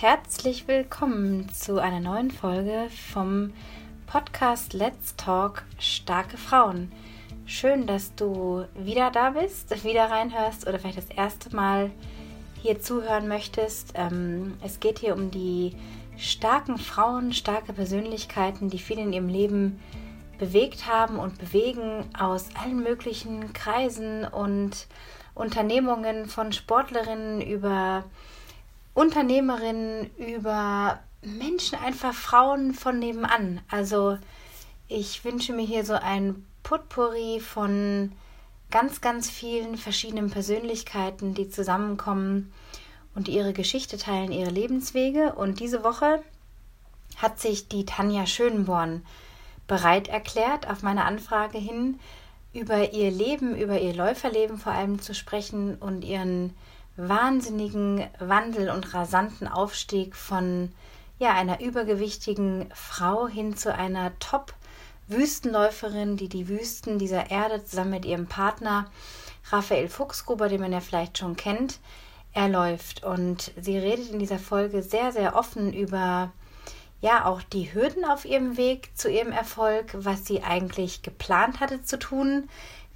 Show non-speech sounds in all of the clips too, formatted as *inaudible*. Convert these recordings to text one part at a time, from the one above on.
herzlich willkommen zu einer neuen Folge vom Podcast Let's Talk Starke Frauen. Schön, dass du wieder da bist, wieder reinhörst oder vielleicht das erste Mal hier zuhören möchtest. Ähm, es geht hier um die starken Frauen, starke Persönlichkeiten, die viel in ihrem Leben bewegt haben und bewegen aus allen möglichen Kreisen und Unternehmungen von Sportlerinnen über Unternehmerinnen, über Menschen, einfach Frauen von nebenan. Also ich wünsche mir hier so ein Potpourri von ganz, ganz vielen verschiedenen Persönlichkeiten, die zusammenkommen und ihre Geschichte teilen, ihre Lebenswege. Und diese Woche hat sich die Tanja Schönborn bereit erklärt, auf meine Anfrage hin über ihr Leben, über ihr Läuferleben vor allem zu sprechen und ihren wahnsinnigen Wandel und rasanten Aufstieg von ja, einer übergewichtigen Frau hin zu einer Top-Wüstenläuferin, die die Wüsten dieser Erde zusammen mit ihrem Partner Raphael Fuchsgruber, den man ja vielleicht schon kennt, erläuft. Und sie redet in dieser Folge sehr, sehr offen über ja auch die Hürden auf ihrem Weg zu ihrem Erfolg, was sie eigentlich geplant hatte zu tun,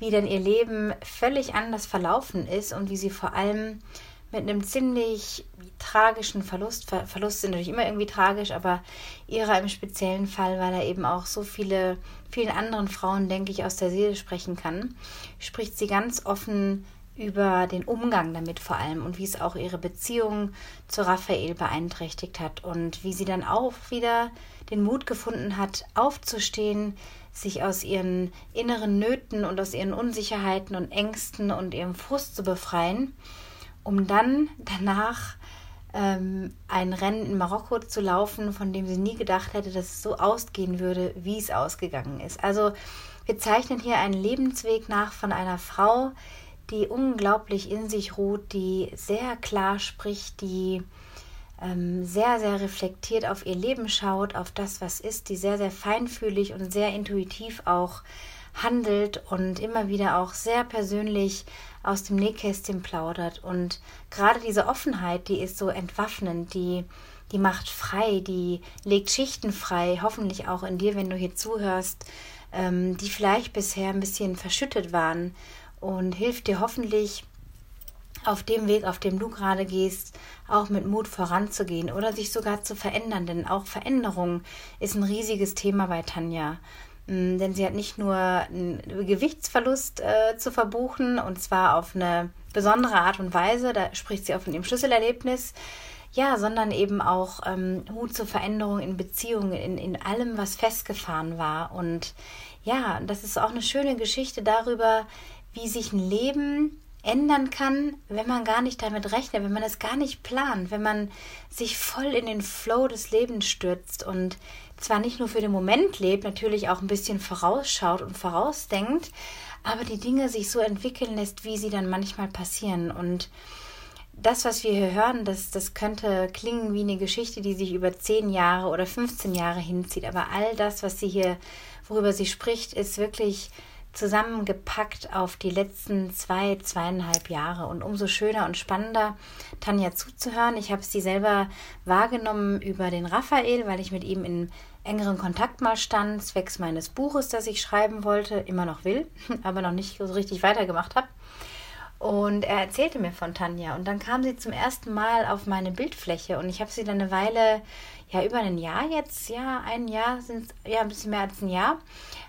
wie denn ihr Leben völlig anders verlaufen ist und wie sie vor allem mit einem ziemlich tragischen Verlust, Ver Verlust sind natürlich immer irgendwie tragisch, aber ihrer im speziellen Fall, weil er eben auch so viele, vielen anderen Frauen, denke ich, aus der Seele sprechen kann, spricht sie ganz offen über den Umgang damit vor allem und wie es auch ihre Beziehung zu Raphael beeinträchtigt hat und wie sie dann auch wieder den Mut gefunden hat, aufzustehen, sich aus ihren inneren Nöten und aus ihren Unsicherheiten und Ängsten und ihrem Frust zu befreien, um dann danach ähm, ein Rennen in Marokko zu laufen, von dem sie nie gedacht hätte, dass es so ausgehen würde, wie es ausgegangen ist. Also wir zeichnen hier einen Lebensweg nach von einer Frau, die unglaublich in sich ruht, die sehr klar spricht, die ähm, sehr, sehr reflektiert auf ihr Leben schaut, auf das, was ist, die sehr, sehr feinfühlig und sehr intuitiv auch handelt und immer wieder auch sehr persönlich aus dem Nähkästchen plaudert. Und gerade diese Offenheit, die ist so entwaffnend, die, die macht frei, die legt Schichten frei, hoffentlich auch in dir, wenn du hier zuhörst, ähm, die vielleicht bisher ein bisschen verschüttet waren und hilft dir hoffentlich auf dem Weg, auf dem du gerade gehst, auch mit Mut voranzugehen oder sich sogar zu verändern. Denn auch Veränderung ist ein riesiges Thema bei Tanja. Mm, denn sie hat nicht nur einen Gewichtsverlust äh, zu verbuchen und zwar auf eine besondere Art und Weise, da spricht sie auch von ihrem Schlüsselerlebnis, ja, sondern eben auch ähm, Mut zur Veränderung in Beziehungen, in, in allem, was festgefahren war. Und ja, das ist auch eine schöne Geschichte darüber, wie sich ein Leben ändern kann, wenn man gar nicht damit rechnet, wenn man es gar nicht plant, wenn man sich voll in den Flow des Lebens stürzt und zwar nicht nur für den Moment lebt, natürlich auch ein bisschen vorausschaut und vorausdenkt, aber die Dinge sich so entwickeln lässt, wie sie dann manchmal passieren. Und das, was wir hier hören, das, das könnte klingen wie eine Geschichte, die sich über 10 Jahre oder 15 Jahre hinzieht. Aber all das, was sie hier, worüber sie spricht, ist wirklich zusammengepackt auf die letzten zwei, zweieinhalb Jahre. Und umso schöner und spannender, Tanja zuzuhören. Ich habe sie selber wahrgenommen über den Raphael, weil ich mit ihm in engeren Kontakt mal stand, zwecks meines Buches, das ich schreiben wollte, immer noch will, *laughs* aber noch nicht so richtig weitergemacht habe. Und er erzählte mir von Tanja. Und dann kam sie zum ersten Mal auf meine Bildfläche und ich habe sie dann eine Weile, ja, über ein Jahr jetzt, ja, ein Jahr sind ja, ein bisschen mehr als ein Jahr,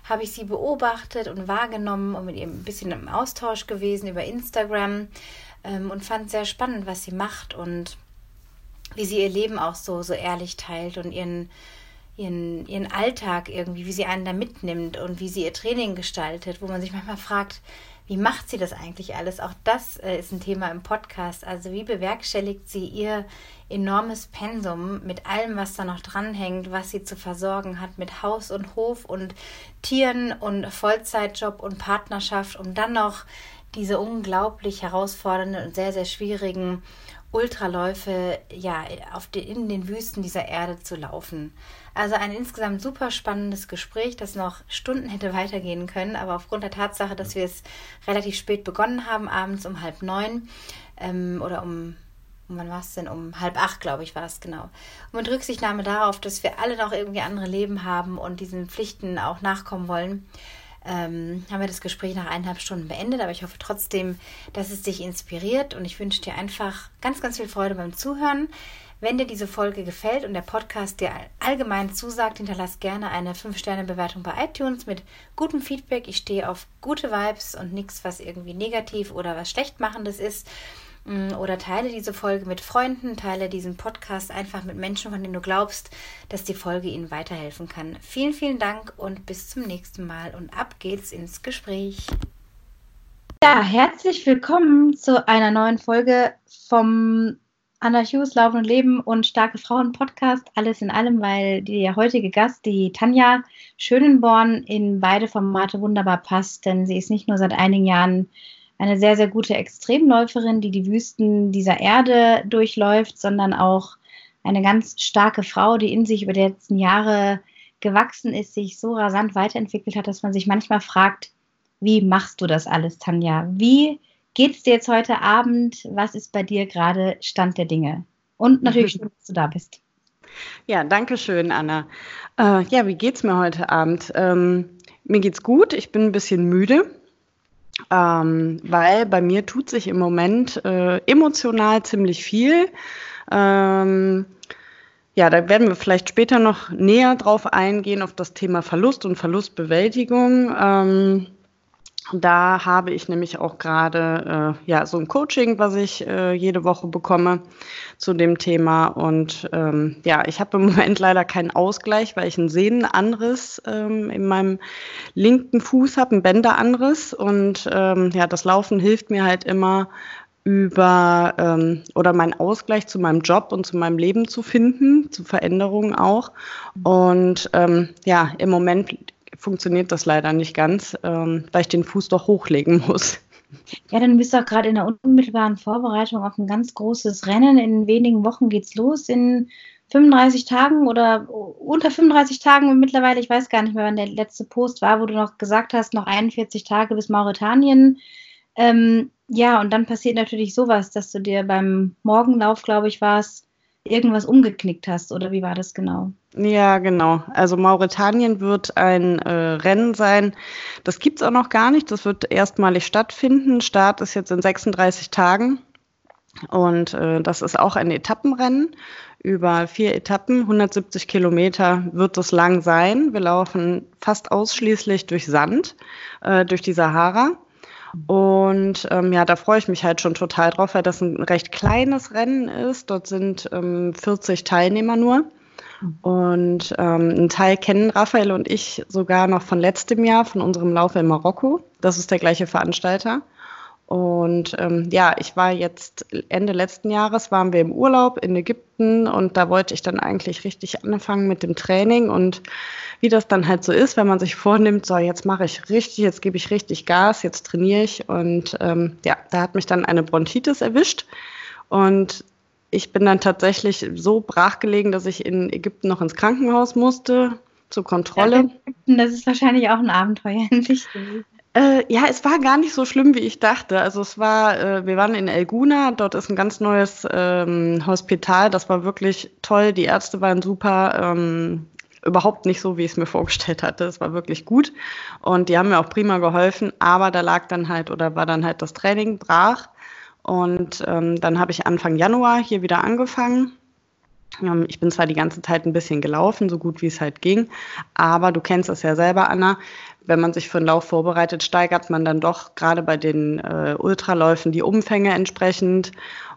habe ich sie beobachtet und wahrgenommen und mit ihr ein bisschen im Austausch gewesen über Instagram ähm, und fand sehr spannend, was sie macht und wie sie ihr Leben auch so, so ehrlich teilt und ihren, ihren, ihren Alltag irgendwie, wie sie einen da mitnimmt und wie sie ihr Training gestaltet, wo man sich manchmal fragt, wie macht sie das eigentlich alles? Auch das äh, ist ein Thema im Podcast. Also wie bewerkstelligt sie ihr enormes Pensum mit allem, was da noch dranhängt, was sie zu versorgen hat mit Haus und Hof und Tieren und Vollzeitjob und Partnerschaft, um dann noch diese unglaublich herausfordernden und sehr, sehr schwierigen Ultraläufe ja, auf den, in den Wüsten dieser Erde zu laufen. Also ein insgesamt super spannendes Gespräch, das noch Stunden hätte weitergehen können, aber aufgrund der Tatsache, dass wir es relativ spät begonnen haben, abends um halb neun ähm, oder um um wann war es denn? Um halb acht, glaube ich, war das genau. Und mit Rücksichtnahme darauf, dass wir alle noch irgendwie andere Leben haben und diesen Pflichten auch nachkommen wollen, ähm, haben wir das Gespräch nach eineinhalb Stunden beendet. Aber ich hoffe trotzdem, dass es dich inspiriert und ich wünsche dir einfach ganz, ganz viel Freude beim Zuhören. Wenn dir diese Folge gefällt und der Podcast dir allgemein zusagt, hinterlass gerne eine 5-Sterne-Bewertung bei iTunes mit gutem Feedback. Ich stehe auf gute Vibes und nichts, was irgendwie negativ oder was schlecht machendes ist. Mm, oder teile diese Folge mit Freunden, teile diesen Podcast einfach mit Menschen, von denen du glaubst, dass die Folge ihnen weiterhelfen kann. Vielen, vielen Dank und bis zum nächsten Mal und ab geht's ins Gespräch. Ja, herzlich willkommen zu einer neuen Folge vom Anna Hughes Laufen und Leben und Starke Frauen Podcast. Alles in allem, weil der heutige Gast, die Tanja Schönenborn, in beide Formate wunderbar passt, denn sie ist nicht nur seit einigen Jahren eine sehr, sehr gute Extremläuferin, die die Wüsten dieser Erde durchläuft, sondern auch eine ganz starke Frau, die in sich über die letzten Jahre gewachsen ist, sich so rasant weiterentwickelt hat, dass man sich manchmal fragt, wie machst du das alles, Tanja? Wie geht's dir jetzt heute Abend? Was ist bei dir gerade Stand der Dinge? Und natürlich *laughs* schön, dass du da bist. Ja, danke schön, Anna. Äh, ja, wie geht's mir heute Abend? Ähm, mir geht's gut. Ich bin ein bisschen müde, ähm, weil bei mir tut sich im Moment äh, emotional ziemlich viel. Ähm, ja, da werden wir vielleicht später noch näher drauf eingehen, auf das Thema Verlust und Verlustbewältigung. Ähm, da habe ich nämlich auch gerade äh, ja so ein Coaching, was ich äh, jede Woche bekomme zu dem Thema. Und ähm, ja, ich habe im *laughs* Moment leider keinen Ausgleich, weil ich einen Sehnenanriss ähm, in meinem linken Fuß habe, einen Bänderanriss. Und ähm, ja, das Laufen hilft mir halt immer über ähm, oder meinen Ausgleich zu meinem Job und zu meinem Leben zu finden, zu Veränderungen auch. Und ähm, ja, im Moment funktioniert das leider nicht ganz, ähm, weil ich den Fuß doch hochlegen muss. Ja, dann bist du auch gerade in der unmittelbaren Vorbereitung auf ein ganz großes Rennen. In wenigen Wochen geht's los. In 35 Tagen oder unter 35 Tagen mittlerweile, ich weiß gar nicht mehr, wann der letzte Post war, wo du noch gesagt hast, noch 41 Tage bis Mauretanien. Ähm, ja, und dann passiert natürlich sowas, dass du dir beim Morgenlauf, glaube ich, war es, irgendwas umgeknickt hast, oder wie war das genau? Ja, genau. Also Mauretanien wird ein äh, Rennen sein. Das gibt es auch noch gar nicht. Das wird erstmalig stattfinden. Start ist jetzt in 36 Tagen. Und äh, das ist auch ein Etappenrennen über vier Etappen. 170 Kilometer wird es lang sein. Wir laufen fast ausschließlich durch Sand, äh, durch die Sahara. Und ähm, ja, da freue ich mich halt schon total drauf, weil das ein recht kleines Rennen ist. Dort sind ähm, 40 Teilnehmer nur. Und ähm, einen Teil kennen Raphael und ich sogar noch von letztem Jahr, von unserem Lauf in Marokko. Das ist der gleiche Veranstalter. Und ähm, ja, ich war jetzt Ende letzten Jahres, waren wir im Urlaub in Ägypten und da wollte ich dann eigentlich richtig anfangen mit dem Training und wie das dann halt so ist, wenn man sich vornimmt, so jetzt mache ich richtig, jetzt gebe ich richtig Gas, jetzt trainiere ich und ähm, ja, da hat mich dann eine Bronchitis erwischt und ich bin dann tatsächlich so brachgelegen, dass ich in Ägypten noch ins Krankenhaus musste zur Kontrolle. Das ist wahrscheinlich auch ein Abenteuer *laughs* in sich. Äh, ja, es war gar nicht so schlimm, wie ich dachte. Also es war, äh, wir waren in El Guna, dort ist ein ganz neues ähm, Hospital. Das war wirklich toll. Die Ärzte waren super. Ähm, überhaupt nicht so, wie ich es mir vorgestellt hatte. Es war wirklich gut. Und die haben mir auch prima geholfen. Aber da lag dann halt oder war dann halt das Training brach. Und ähm, dann habe ich Anfang Januar hier wieder angefangen. Ähm, ich bin zwar die ganze Zeit ein bisschen gelaufen, so gut wie es halt ging, aber du kennst es ja selber, Anna. Wenn man sich für einen Lauf vorbereitet, steigert man dann doch gerade bei den äh, Ultraläufen die Umfänge entsprechend.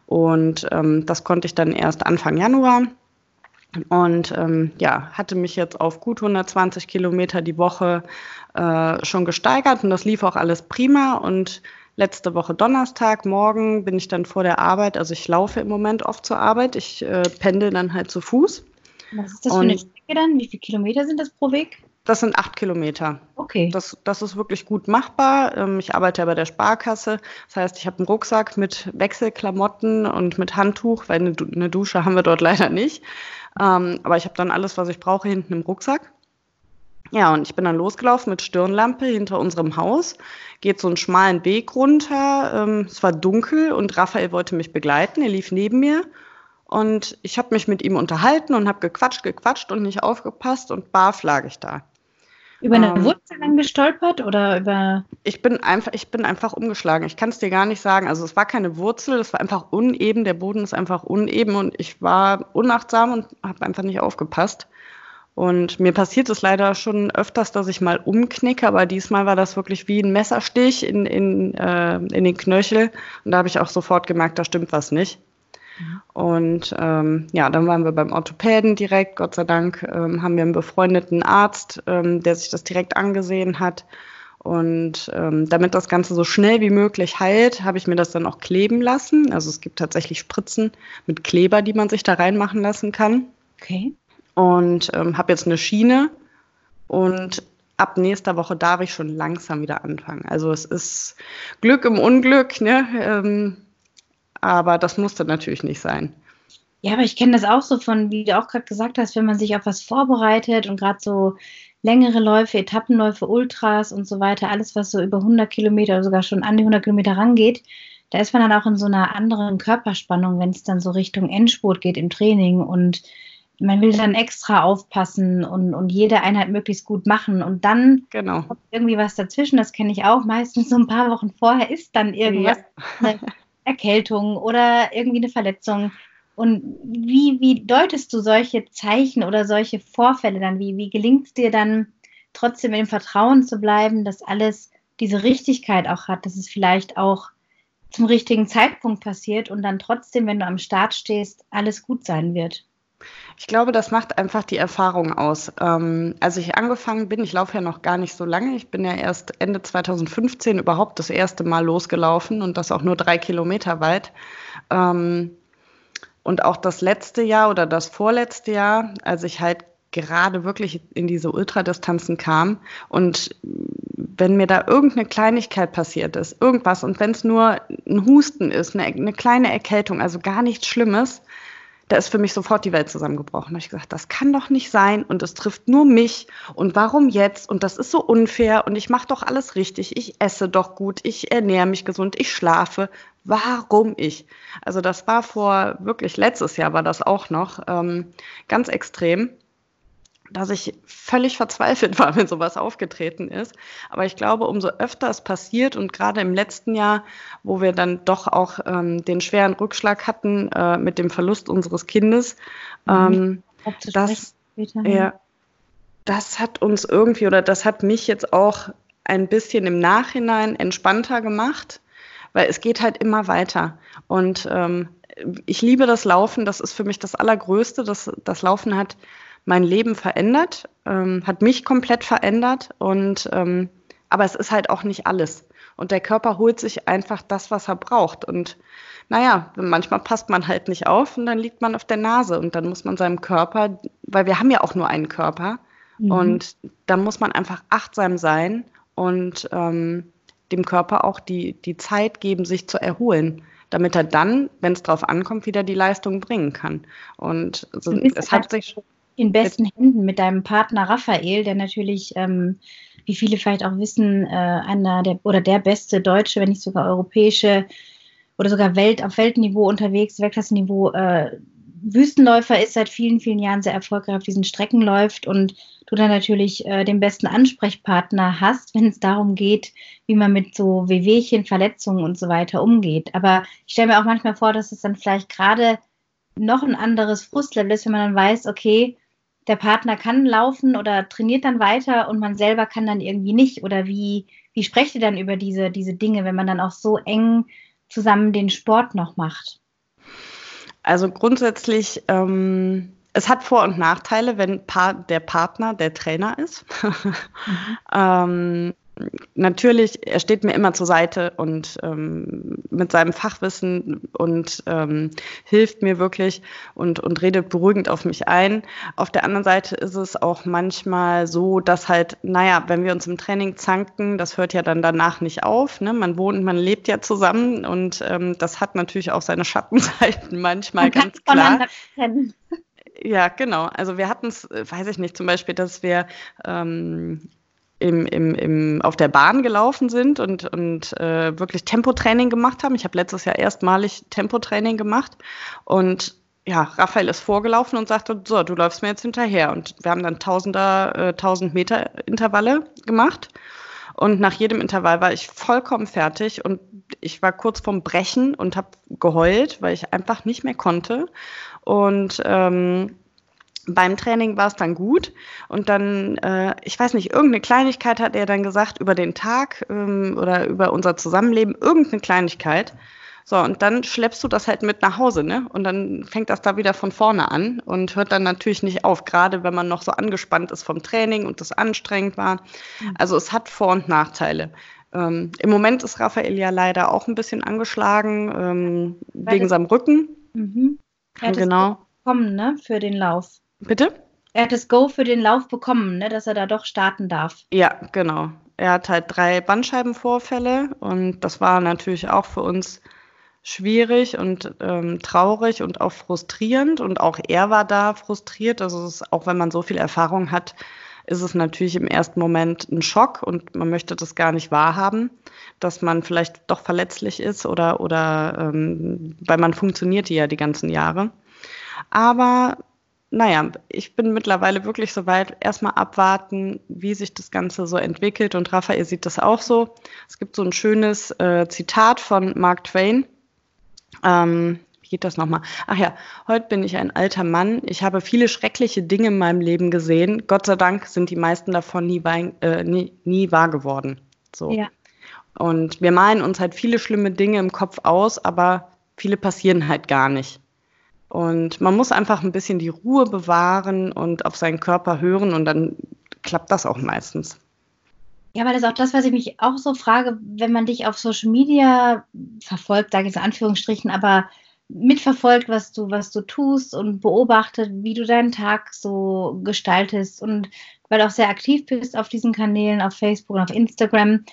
Und ähm, das konnte ich dann erst Anfang Januar. Und ähm, ja, hatte mich jetzt auf gut 120 Kilometer die Woche äh, schon gesteigert und das lief auch alles prima. Und letzte Woche Donnerstag, morgen bin ich dann vor der Arbeit. Also ich laufe im Moment oft zur Arbeit. Ich äh, pendel dann halt zu Fuß. Was ist das für eine Strecke dann? Wie viele Kilometer sind das pro Weg? Das sind acht Kilometer. Okay. Das, das ist wirklich gut machbar. Ähm, ich arbeite ja bei der Sparkasse. Das heißt, ich habe einen Rucksack mit Wechselklamotten und mit Handtuch, weil eine, Dusche haben wir dort *laughs* leider nicht. Ähm, aber ich habe dann alles, was ich brauche, hinten im Rucksack. Ja, und ich bin dann losgelaufen mit Stirnlampe hinter unserem Haus, geht so einen schmalen Weg runter. Ähm, es war dunkel und Raphael wollte mich begleiten. Er lief neben mir und ich habe mich mit ihm unterhalten und habe gequatscht, gequatscht und nicht aufgepasst und barf lag ich da. Über eine ähm, Wurzel dann gestolpert oder über. Ich bin einfach, ich bin einfach umgeschlagen. Ich kann es dir gar nicht sagen. Also es war keine Wurzel, es war einfach uneben. Der Boden ist einfach uneben und ich war unachtsam und habe einfach nicht aufgepasst. Und mir passiert es leider schon öfters, dass ich mal umknicke, aber diesmal war das wirklich wie ein Messerstich in, in, äh, in den Knöchel. Und da habe ich auch sofort gemerkt, da stimmt was nicht. Und ähm, ja, dann waren wir beim Orthopäden direkt, Gott sei Dank, ähm, haben wir einen befreundeten Arzt, ähm, der sich das direkt angesehen hat. Und ähm, damit das Ganze so schnell wie möglich heilt, habe ich mir das dann auch kleben lassen. Also es gibt tatsächlich Spritzen mit Kleber, die man sich da reinmachen lassen kann. Okay. Und ähm, habe jetzt eine Schiene und ab nächster Woche darf ich schon langsam wieder anfangen. Also es ist Glück im Unglück, ne? Ähm, aber das musste natürlich nicht sein. Ja, aber ich kenne das auch so von, wie du auch gerade gesagt hast, wenn man sich auf was vorbereitet und gerade so längere Läufe, Etappenläufe, Ultras und so weiter, alles, was so über 100 Kilometer oder sogar schon an die 100 Kilometer rangeht, da ist man dann auch in so einer anderen Körperspannung, wenn es dann so Richtung Endspurt geht im Training und man will dann extra aufpassen und, und jede Einheit möglichst gut machen und dann genau. kommt irgendwie was dazwischen, das kenne ich auch, meistens so ein paar Wochen vorher ist dann irgendwas, ja. *laughs* Erkältung oder irgendwie eine Verletzung. Und wie, wie deutest du solche Zeichen oder solche Vorfälle dann? Wie, wie gelingt es dir dann trotzdem im Vertrauen zu bleiben, dass alles diese Richtigkeit auch hat, dass es vielleicht auch zum richtigen Zeitpunkt passiert und dann trotzdem, wenn du am Start stehst, alles gut sein wird? Ich glaube, das macht einfach die Erfahrung aus. Ähm, als ich angefangen bin, ich laufe ja noch gar nicht so lange, ich bin ja erst Ende 2015 überhaupt das erste Mal losgelaufen und das auch nur drei Kilometer weit. Ähm, und auch das letzte Jahr oder das vorletzte Jahr, als ich halt gerade wirklich in diese Ultradistanzen kam und wenn mir da irgendeine Kleinigkeit passiert ist, irgendwas und wenn es nur ein Husten ist, eine, eine kleine Erkältung, also gar nichts Schlimmes, da ist für mich sofort die Welt zusammengebrochen. Da habe ich gesagt, das kann doch nicht sein und es trifft nur mich und warum jetzt und das ist so unfair und ich mache doch alles richtig, ich esse doch gut, ich ernähre mich gesund, ich schlafe. Warum ich? Also das war vor wirklich letztes Jahr war das auch noch ähm, ganz extrem dass ich völlig verzweifelt war, *laughs* wenn sowas aufgetreten ist. Aber ich glaube, umso öfter es passiert und gerade im letzten Jahr, wo wir dann doch auch ähm, den schweren Rückschlag hatten äh, mit dem Verlust unseres Kindes, mhm. ähm, das, ja, das hat uns irgendwie oder das hat mich jetzt auch ein bisschen im Nachhinein entspannter gemacht, weil es geht halt immer weiter. Und ähm, ich liebe das Laufen, das ist für mich das Allergrößte. Das, das Laufen hat mein Leben verändert, ähm, hat mich komplett verändert und ähm, aber es ist halt auch nicht alles. Und der Körper holt sich einfach das, was er braucht. Und naja, manchmal passt man halt nicht auf und dann liegt man auf der Nase und dann muss man seinem Körper, weil wir haben ja auch nur einen Körper mhm. und da muss man einfach achtsam sein und ähm, dem Körper auch die, die Zeit geben, sich zu erholen damit er dann, wenn es drauf ankommt, wieder die Leistung bringen kann. Und also, es hat sich in besten Händen mit deinem Partner Raphael, der natürlich, ähm, wie viele vielleicht auch wissen, äh, einer der oder der beste Deutsche, wenn nicht sogar europäische oder sogar Welt auf Weltniveau unterwegs, Weltklassenniveau, äh, Wüstenläufer ist seit vielen, vielen Jahren sehr erfolgreich auf diesen Strecken läuft und du dann natürlich äh, den besten Ansprechpartner hast, wenn es darum geht, wie man mit so Wehwehchen, Verletzungen und so weiter umgeht. Aber ich stelle mir auch manchmal vor, dass es dann vielleicht gerade noch ein anderes Frustlevel ist, wenn man dann weiß, okay, der Partner kann laufen oder trainiert dann weiter und man selber kann dann irgendwie nicht? Oder wie, wie sprecht ihr dann über diese, diese Dinge, wenn man dann auch so eng zusammen den Sport noch macht? Also grundsätzlich, ähm, es hat Vor- und Nachteile, wenn pa der Partner der Trainer ist. *laughs* mhm. ähm, natürlich, er steht mir immer zur Seite und ähm, mit seinem Fachwissen und ähm, hilft mir wirklich und, und redet beruhigend auf mich ein. Auf der anderen Seite ist es auch manchmal so, dass halt, naja, wenn wir uns im Training zanken, das hört ja dann danach nicht auf. Ne? Man wohnt, man lebt ja zusammen und ähm, das hat natürlich auch seine Schattenseiten *laughs* manchmal, man ganz klar. Ja, genau. Also wir hatten es, äh, weiß ich nicht, zum Beispiel, dass wir ähm, im, im, im, auf der Bahn gelaufen sind und, und äh, wirklich Tempotraining gemacht haben. Ich habe letztes Jahr erstmalig Tempotraining gemacht und ja, Raphael ist vorgelaufen und sagte, so, du läufst mir jetzt hinterher. Und wir haben dann Tausender, äh, 1000 Meter Intervalle gemacht. Und nach jedem Intervall war ich vollkommen fertig und ich war kurz vorm Brechen und habe geheult, weil ich einfach nicht mehr konnte. Und ähm, beim Training war es dann gut und dann, äh, ich weiß nicht, irgendeine Kleinigkeit hat er dann gesagt über den Tag ähm, oder über unser Zusammenleben, irgendeine Kleinigkeit. So, und dann schleppst du das halt mit nach Hause, ne? Und dann fängt das da wieder von vorne an und hört dann natürlich nicht auf, gerade wenn man noch so angespannt ist vom Training und das anstrengend war. Mhm. Also es hat Vor- und Nachteile. Ähm, Im Moment ist Raphael ja leider auch ein bisschen angeschlagen ähm, wegen seinem Rücken. Mhm. Hat genau. bekommen, ne, für den Lauf. Bitte? Er hat das Go für den Lauf bekommen, ne, dass er da doch starten darf. Ja, genau. Er hat halt drei Bandscheibenvorfälle und das war natürlich auch für uns schwierig und ähm, traurig und auch frustrierend. Und auch er war da frustriert. Also ist, auch wenn man so viel Erfahrung hat, ist es natürlich im ersten Moment ein Schock und man möchte das gar nicht wahrhaben, dass man vielleicht doch verletzlich ist oder, oder ähm, weil man funktioniert ja die ganzen Jahre. Aber naja, ich bin mittlerweile wirklich so weit, erstmal abwarten, wie sich das Ganze so entwickelt. Und Raphael sieht das auch so. Es gibt so ein schönes äh, Zitat von Mark Twain. Ähm, wie geht das nochmal? Ach ja, heute bin ich ein alter Mann. Ich habe viele schreckliche Dinge in meinem Leben gesehen. Gott sei Dank sind die meisten davon nie, äh, nie, nie wahr geworden. So. Ja. Und wir malen uns halt viele schlimme Dinge im Kopf aus, aber viele passieren halt gar nicht. Und man muss einfach ein bisschen die Ruhe bewahren und auf seinen Körper hören und dann klappt das auch meistens. Ja, weil das ist auch das, was ich mich auch so frage, wenn man dich auf Social Media verfolgt, sage ich in Anführungsstrichen, aber mitverfolgt, was du, was du tust und beobachtet, wie du deinen Tag so gestaltest und weil du auch sehr aktiv bist auf diesen Kanälen, auf Facebook und auf Instagram,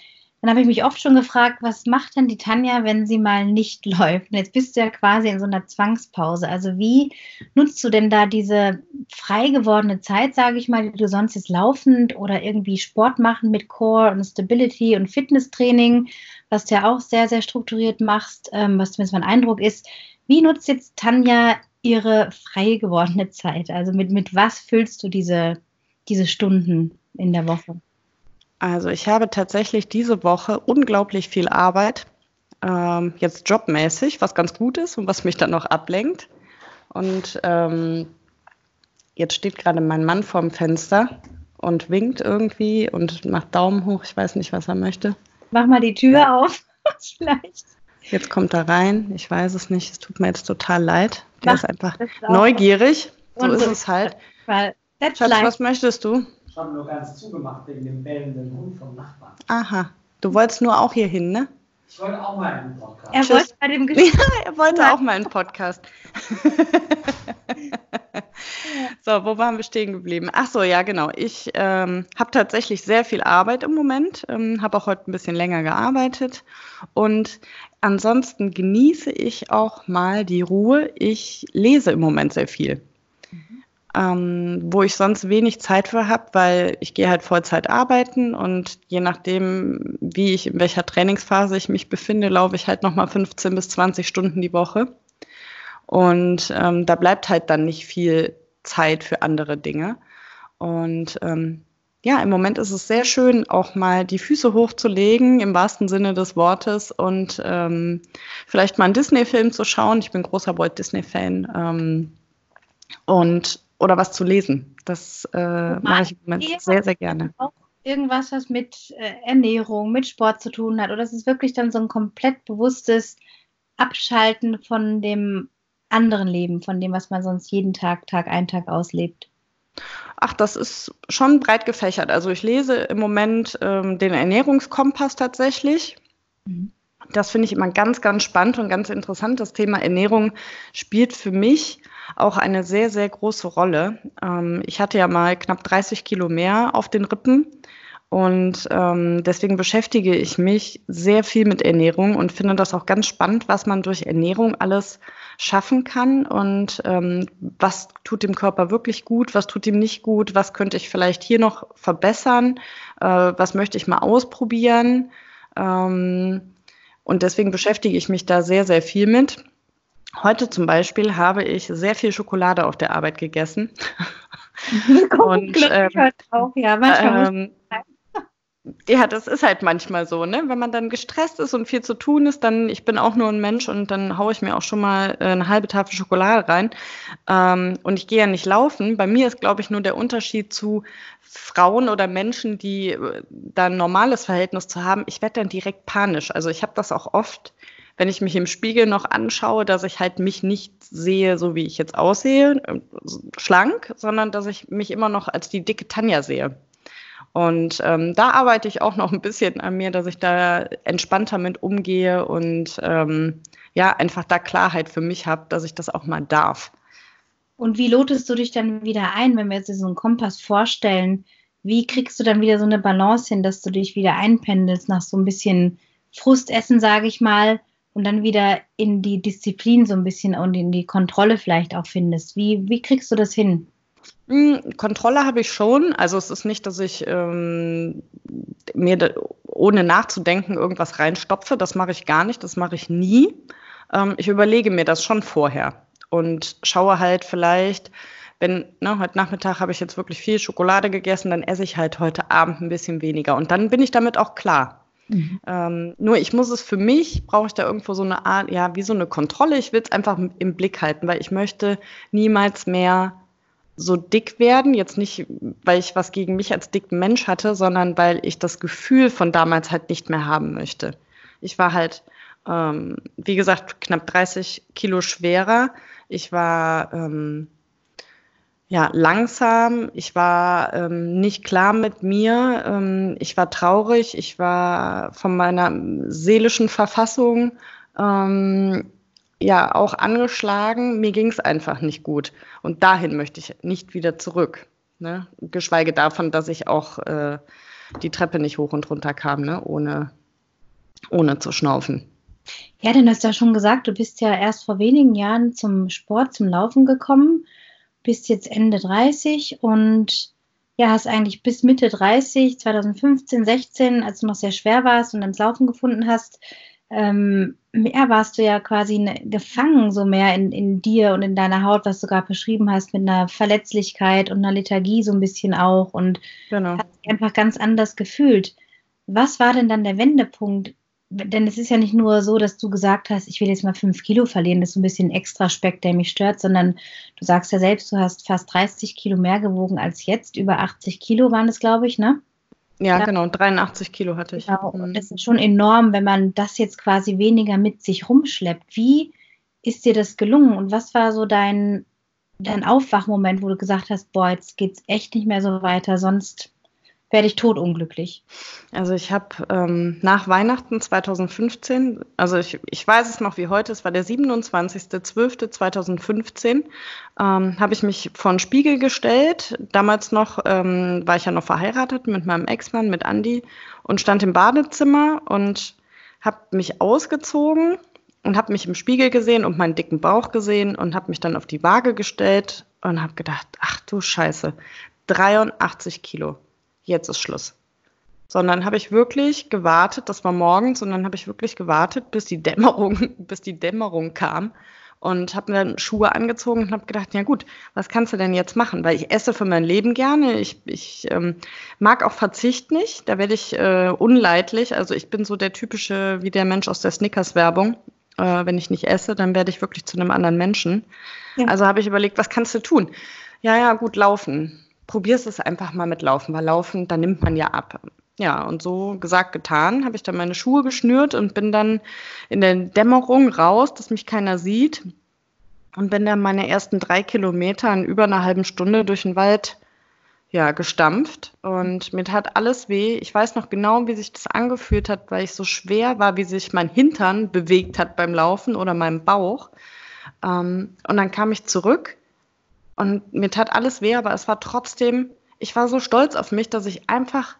dann habe ich mich oft schon gefragt, was macht denn die Tanja, wenn sie mal nicht *laughs* läuft? Und jetzt bist du ja quasi in so einer Zwangspause. Also wie nutzt du denn da diese frei gewordene Zeit, sage ich mal, die du sonst jetzt laufend oder irgendwie Sport machen mit Core und Stability und Fitnesstraining, was du ja auch sehr, sehr strukturiert machst, ähm, was zumindest mein Eindruck ist. Wie nutzt jetzt Tanja ihre frei gewordene Zeit? Also mit, mit was füllst du diese, diese Stunden in der Woche? Also ich habe tatsächlich diese Woche unglaublich viel Arbeit, ähm, jetzt jobmäßig, was ganz gut ist und was mich dann noch ablenkt. Und ähm, jetzt steht gerade mein Mann vorm Fenster und winkt irgendwie und macht Daumen hoch. Ich weiß nicht, was er möchte. Mach mal die Tür auf, *laughs* vielleicht. Jetzt kommt er rein. Ich weiß es nicht. Es tut mir jetzt total leid. Der Mach ist einfach neugierig. So ist es halt. Schatz, was möchtest du? Ich habe nur ganz zugemacht wegen dem bellenden Hund vom Nachbarn. Aha. Du wolltest nur auch hier hin, ne? Ich wollte auch mal einen Podcast. Er wollte bei dem *laughs* Gespräch. Ja, er wollte auch mal einen Podcast. *laughs* so, wo waren wir stehen geblieben? Ach so, ja, genau. Ich ähm, habe tatsächlich sehr viel Arbeit im Moment, ähm, habe auch heute ein bisschen länger gearbeitet und ansonsten genieße ich auch mal die Ruhe. Ich lese im Moment sehr viel ähm, wo ich sonst wenig Zeit für habe, weil ich gehe halt Vollzeit arbeiten und je nachdem, wie ich in welcher Trainingsphase ich mich befinde, laufe ich halt nochmal 15 bis 20 Stunden die Woche. Und ähm, da bleibt halt dann nicht viel Zeit für andere Dinge. Und ähm, ja, im Moment ist es sehr schön, auch mal die Füße hochzulegen, im wahrsten Sinne des Wortes, und ähm, vielleicht mal einen Disney-Film zu schauen. Ich bin großer Walt Disney-Fan. Ähm, und oder was zu lesen. Das äh, mache ich im Moment sehr, sehr gerne. Auch irgendwas, was mit äh, Ernährung, mit Sport zu tun hat. Oder es ist wirklich dann so ein komplett bewusstes Abschalten von dem anderen Leben, von dem, was man sonst jeden Tag, Tag ein, Tag auslebt. Ach, das ist schon breit gefächert. Also ich lese im Moment ähm, den Ernährungskompass tatsächlich. Mhm. Das finde ich immer ganz, ganz spannend und ganz interessant. Das Thema Ernährung spielt für mich auch eine sehr, sehr große Rolle. Ähm, ich hatte ja mal knapp 30 Kilo mehr auf den Rippen Und ähm, deswegen beschäftige ich mich sehr viel mit Ernährung und finde das auch ganz spannend, was man durch Ernährung alles schaffen kann und ähm, was tut dem Körper wirklich gut, was tut ihm nicht gut, was könnte ich vielleicht hier noch verbessern, äh, was möchte ich mal ausprobieren. Ähm, und deswegen beschäftige ich mich da sehr, sehr viel mit. Heute zum Beispiel habe ich sehr viel Schokolade auf der Arbeit gegessen. *laughs* und ähm, auch, ja, manchmal ähm, ja, das ist halt manchmal so, ne? Wenn man dann gestresst ist und viel zu tun ist, dann, ich bin auch nur ein Mensch und dann haue ich mir auch schon mal äh, eine halbe Tafel Schokolade rein. Ähm, und ich gehe ja nicht laufen. Bei mir ist, glaube ich, nur der Unterschied zu Frauen oder Menschen, die äh, da ein normales Verhältnis zu haben. Ich werde dann direkt panisch. Also ich habe das auch oft, wenn ich mich im Spiegel noch anschaue, dass ich halt mich nicht sehe, so wie ich jetzt aussehe, äh, schlank, sondern dass ich mich immer noch als die dicke Tanja sehe. Und ähm, da arbeite ich auch noch ein bisschen an mir, dass ich da entspannter mit umgehe und ähm, ja, einfach da Klarheit für mich habe, dass ich das auch mal darf. Und wie lotest du dich dann wieder ein, wenn wir jetzt so einen Kompass vorstellen? Wie kriegst du dann wieder so eine Balance hin, dass du dich wieder einpendelst nach so ein bisschen Frustessen, sage ich mal, und dann wieder in die Disziplin so ein bisschen und in die Kontrolle vielleicht auch findest? Wie, wie kriegst du das hin? Hm, Kontrolle habe ich schon. Also es ist nicht, dass ich ähm, mir da, ohne nachzudenken irgendwas reinstopfe. Das mache ich gar nicht. Das mache ich nie. Ähm, ich überlege mir das schon vorher und schaue halt vielleicht, wenn, ne, heute Nachmittag habe ich jetzt wirklich viel Schokolade gegessen, dann esse ich halt heute Abend ein bisschen weniger. Und dann bin ich damit auch klar. Mhm. Ähm, nur ich muss es für mich, brauche ich da irgendwo so eine Art, ja, wie so eine Kontrolle. Ich will es einfach im Blick halten, weil ich möchte niemals mehr so dick werden. Jetzt nicht, weil ich was gegen mich als dicken Mensch hatte, sondern weil ich das Gefühl von damals halt nicht mehr haben möchte. Ich war halt, ähm, wie gesagt, knapp 30 Kilo schwerer. Ich war ähm, ja langsam. Ich war ähm, nicht klar mit mir. Ähm, ich war traurig. Ich war von meiner seelischen Verfassung ähm, ja auch angeschlagen. Mir ging es einfach nicht gut. Und dahin möchte ich nicht wieder zurück. Ne? Geschweige davon, dass ich auch äh, die Treppe nicht hoch und runter kam, ne? ohne, ohne zu schnaufen. Ja, denn du hast ja schon gesagt, du bist ja erst vor wenigen Jahren zum Sport, zum Laufen gekommen, bist jetzt Ende 30 und ja, hast eigentlich bis Mitte 30, 2015, 16, als du noch sehr schwer warst und ins Laufen gefunden hast, ähm, mehr warst du ja quasi ne, gefangen, so mehr in, in dir und in deiner Haut, was du gerade beschrieben hast, mit einer Verletzlichkeit und einer Lethargie so ein bisschen auch und genau. hast dich einfach ganz anders gefühlt. Was war denn dann der Wendepunkt? Denn es ist ja nicht nur so, dass du gesagt hast, ich will jetzt mal fünf Kilo verlieren, das ist so ein bisschen extra Speck, der mich stört, sondern du sagst ja selbst, du hast fast 30 Kilo mehr gewogen als jetzt, über 80 Kilo waren es, glaube ich, ne? Ja, ja, genau, 83 Kilo hatte ich. Genau, und mhm. das ist schon enorm, wenn man das jetzt quasi weniger mit sich rumschleppt. Wie ist dir das gelungen und was war so dein, dein Aufwachmoment, wo du gesagt hast, boah, jetzt geht's echt nicht mehr so weiter, sonst werde ich totunglücklich. Also ich habe ähm, nach Weihnachten 2015, also ich, ich weiß es noch wie heute, es war der 27.12.2015, ähm, habe ich mich vor den Spiegel gestellt. Damals noch ähm, war ich ja noch verheiratet mit meinem Ex-Mann, mit Andy und stand im Badezimmer und habe mich ausgezogen und habe mich im Spiegel gesehen und meinen dicken Bauch gesehen und habe mich dann auf die Waage gestellt und habe gedacht, ach du Scheiße, 83 Kilo jetzt ist Schluss. Sondern habe ich wirklich gewartet, das war morgens, und dann habe ich wirklich gewartet, bis die Dämmerung, *laughs* bis die Dämmerung kam und habe mir dann Schuhe angezogen und habe gedacht, ja gut, was kannst du denn jetzt machen? Weil ich esse für mein Leben gerne, ich, ich ähm, mag auch Verzicht nicht, da werde ich äh, unleidlich, also ich bin so der typische, wie der Mensch aus der Snickers-Werbung, äh, wenn ich nicht esse, dann werde ich wirklich zu einem anderen Menschen. Ja. Also habe ich überlegt, was kannst du tun? Ja, ja, gut, laufen probierst es einfach mal mit Laufen, weil Laufen, da nimmt man ja ab. Ja, und so gesagt, getan, habe ich dann meine Schuhe geschnürt und bin dann in der Dämmerung raus, dass mich keiner sieht. Und bin dann meine ersten drei Kilometer in über einer halben Stunde durch den Wald ja, gestampft. Und mir tat alles weh. Ich weiß noch genau, wie sich das angefühlt hat, weil ich so schwer war, wie sich mein Hintern bewegt hat beim Laufen oder mein Bauch. Ähm, und dann kam ich zurück und mir tat alles weh, aber es war trotzdem, ich war so stolz auf mich, dass ich einfach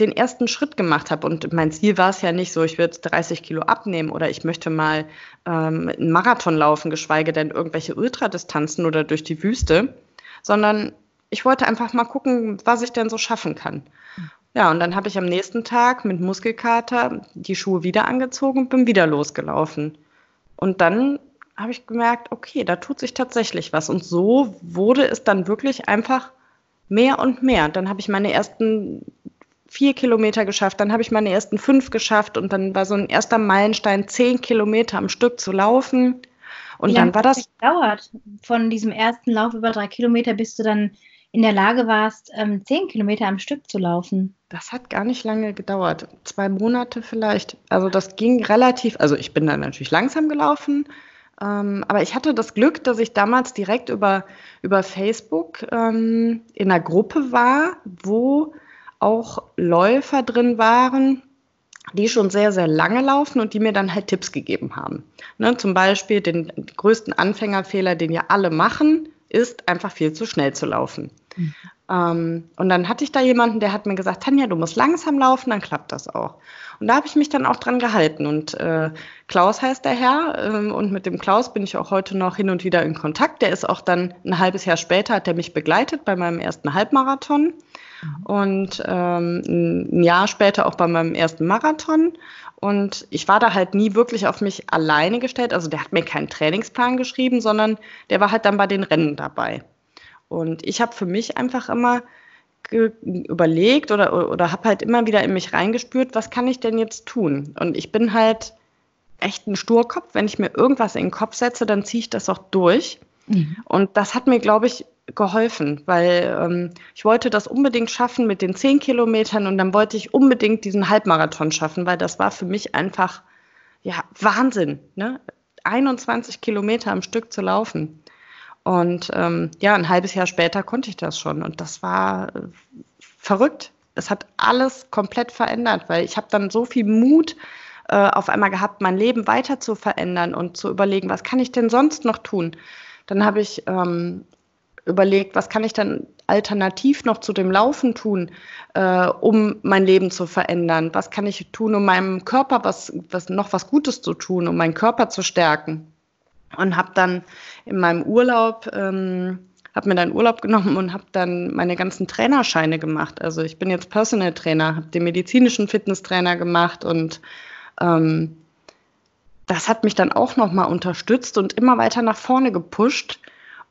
den ersten Schritt gemacht habe. Und mein Ziel war es ja nicht so, ich würde 30 Kilo abnehmen oder ich möchte mal ähm, einen Marathon laufen, geschweige denn irgendwelche Ultradistanzen oder durch die Wüste, sondern ich wollte einfach mal gucken, was ich denn so schaffen kann. Ja, und dann habe ich am nächsten Tag mit Muskelkater die Schuhe wieder angezogen und bin wieder losgelaufen. Und dann habe ich gemerkt, okay, da tut sich tatsächlich was. Und so wurde es dann wirklich einfach mehr und mehr. Dann habe ich meine ersten vier Kilometer geschafft, dann habe ich meine ersten fünf geschafft und dann war so ein erster Meilenstein, zehn Kilometer am Stück zu laufen. Und Wie dann war das. dauert von diesem ersten Lauf über drei Kilometer, bis du dann in der Lage warst, ähm, zehn Kilometer am Stück zu laufen? Das hat gar nicht lange gedauert. Zwei Monate vielleicht. Also das ging relativ, also ich bin dann natürlich langsam gelaufen, ähm, aber ich hatte das Glück, dass ich damals direkt über, über Facebook ähm, in einer Gruppe war, wo auch Läufer drin waren, die schon sehr, sehr lange laufen und die mir dann halt Tipps gegeben haben. Ne, zum Beispiel den größten Anfängerfehler, den ja alle machen, ist einfach viel zu schnell zu laufen. Mhm. Ähm, und dann hatte ich da jemanden, der hat mir gesagt, Tanja, du musst langsam laufen, dann klappt das auch. Und da habe ich mich dann auch dran gehalten. Und äh, Klaus heißt der Herr. Äh, und mit dem Klaus bin ich auch heute noch hin und wieder in Kontakt. Der ist auch dann ein halbes Jahr später, hat er mich begleitet bei meinem ersten Halbmarathon. Mhm. Und ähm, ein Jahr später auch bei meinem ersten Marathon. Und ich war da halt nie wirklich auf mich alleine gestellt. Also der hat mir keinen Trainingsplan geschrieben, sondern der war halt dann bei den Rennen dabei. Und ich habe für mich einfach immer überlegt oder, oder habe halt immer wieder in mich reingespürt, was kann ich denn jetzt tun? Und ich bin halt echt ein Sturkopf. Wenn ich mir irgendwas in den Kopf setze, dann ziehe ich das auch durch. Mhm. Und das hat mir, glaube ich, geholfen, weil ähm, ich wollte das unbedingt schaffen mit den zehn Kilometern und dann wollte ich unbedingt diesen Halbmarathon schaffen, weil das war für mich einfach ja Wahnsinn, ne? 21 Kilometer am Stück zu laufen. Und ähm, ja, ein halbes Jahr später konnte ich das schon und das war äh, verrückt. Es hat alles komplett verändert, weil ich habe dann so viel Mut äh, auf einmal gehabt, mein Leben weiter zu verändern und zu überlegen, was kann ich denn sonst noch tun? Dann habe ich ähm, überlegt, was kann ich dann alternativ noch zu dem Laufen tun, äh, um mein Leben zu verändern? Was kann ich tun, um meinem Körper was, was noch was Gutes zu tun, um meinen Körper zu stärken? Und habe dann in meinem Urlaub ähm, habe mir dann Urlaub genommen und habe dann meine ganzen Trainerscheine gemacht. Also ich bin jetzt Personal Trainer, habe den medizinischen Fitnesstrainer gemacht und ähm, das hat mich dann auch nochmal unterstützt und immer weiter nach vorne gepusht.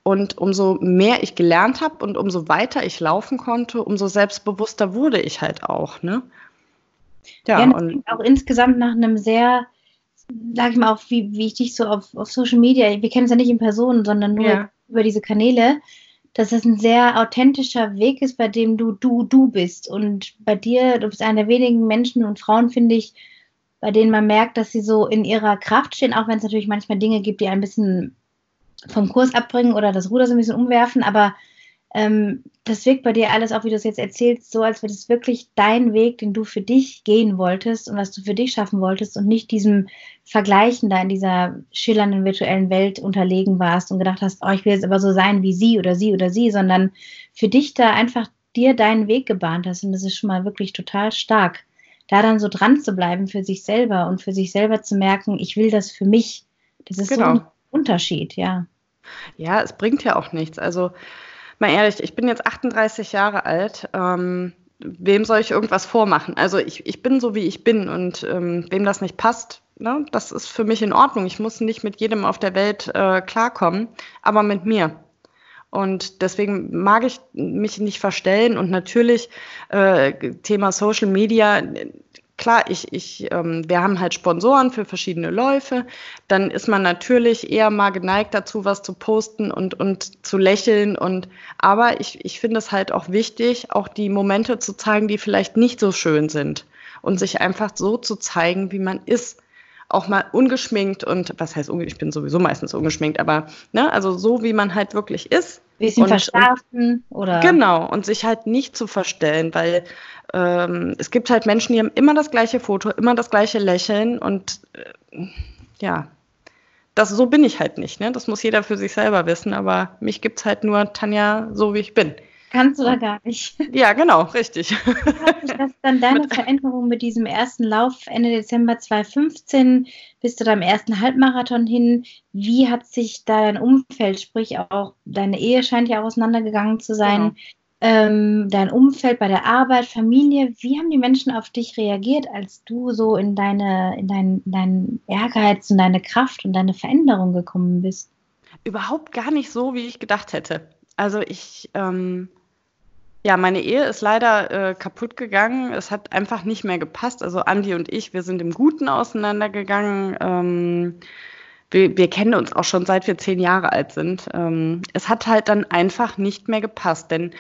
Und umso mehr ich gelernt habe und umso weiter ich laufen konnte, umso selbstbewusster wurde ich halt auch. Ne? Ja, ja und auch insgesamt nach einem sehr, sag ich mal, auch wie, wie ich dich so auf, auf Social Media, wir kennen es ja nicht in Person, sondern nur ja. über diese Kanäle, dass es ein sehr authentischer Weg ist, bei dem du du du bist. Und bei dir, du bist einer der wenigen Menschen und Frauen, finde ich, bei denen man merkt, dass sie so in ihrer Kraft stehen, auch wenn es natürlich manchmal Dinge gibt, die ein bisschen vom Kurs abbringen oder das Ruder so ein bisschen umwerfen, aber ähm, das wirkt bei dir alles auch, wie du es jetzt erzählst, so, als wäre das wirklich dein Weg, den du für dich gehen wolltest und was du für dich schaffen wolltest und nicht diesem Vergleichen da in dieser schillernden virtuellen Welt unterlegen warst und gedacht hast, oh, ich will jetzt aber so sein wie sie oder sie oder sie, sondern für dich da einfach dir deinen Weg gebahnt hast und das ist schon mal wirklich total stark da dann so dran zu bleiben für sich selber und für sich selber zu merken, ich will das für mich. Das ist genau. so ein Unterschied, ja. Ja, es bringt ja auch nichts. Also mal ehrlich, ich bin jetzt 38 Jahre alt. Ähm, wem soll ich irgendwas vormachen? Also ich, ich bin so, wie ich bin und ähm, wem das nicht passt, ne, das ist für mich in Ordnung. Ich muss nicht mit jedem auf der Welt äh, klarkommen, aber mit mir. Und deswegen mag ich mich nicht verstellen. Und natürlich äh, Thema Social Media, klar, ich, ich, ähm, wir haben halt Sponsoren für verschiedene Läufe. Dann ist man natürlich eher mal geneigt dazu, was zu posten und, und zu lächeln. Und aber ich, ich finde es halt auch wichtig, auch die Momente zu zeigen, die vielleicht nicht so schön sind. Und sich einfach so zu zeigen, wie man ist auch mal ungeschminkt und was heißt ich bin sowieso meistens ungeschminkt, aber ne, also so wie man halt wirklich ist. Bisschen und, verschlafen oder. Genau, und sich halt nicht zu verstellen, weil ähm, es gibt halt Menschen, die haben immer das gleiche Foto, immer das gleiche Lächeln und äh, ja, das so bin ich halt nicht, ne? Das muss jeder für sich selber wissen, aber mich gibt es halt nur Tanja so wie ich bin. Kannst du da gar nicht. *laughs* Ja, genau, richtig. Hat sich das dann *laughs* deine Veränderung mit diesem ersten Lauf Ende Dezember 2015 bis zu deinem ersten Halbmarathon hin? Wie hat sich da dein Umfeld, sprich auch deine Ehe scheint ja auseinandergegangen zu sein, genau. ähm, dein Umfeld bei der Arbeit, Familie, wie haben die Menschen auf dich reagiert, als du so in deine, in dein, deinen Ehrgeiz und deine Kraft und deine Veränderung gekommen bist? Überhaupt gar nicht so, wie ich gedacht hätte. Also ich, ähm, ja, meine Ehe ist leider äh, kaputt gegangen. Es hat einfach nicht mehr gepasst. Also Andi und ich, wir sind im Guten auseinandergegangen. Ähm, wir, wir, kennen uns auch schon seit wir zehn Jahre alt sind. Ähm, es hat halt dann einfach nicht mehr gepasst, denn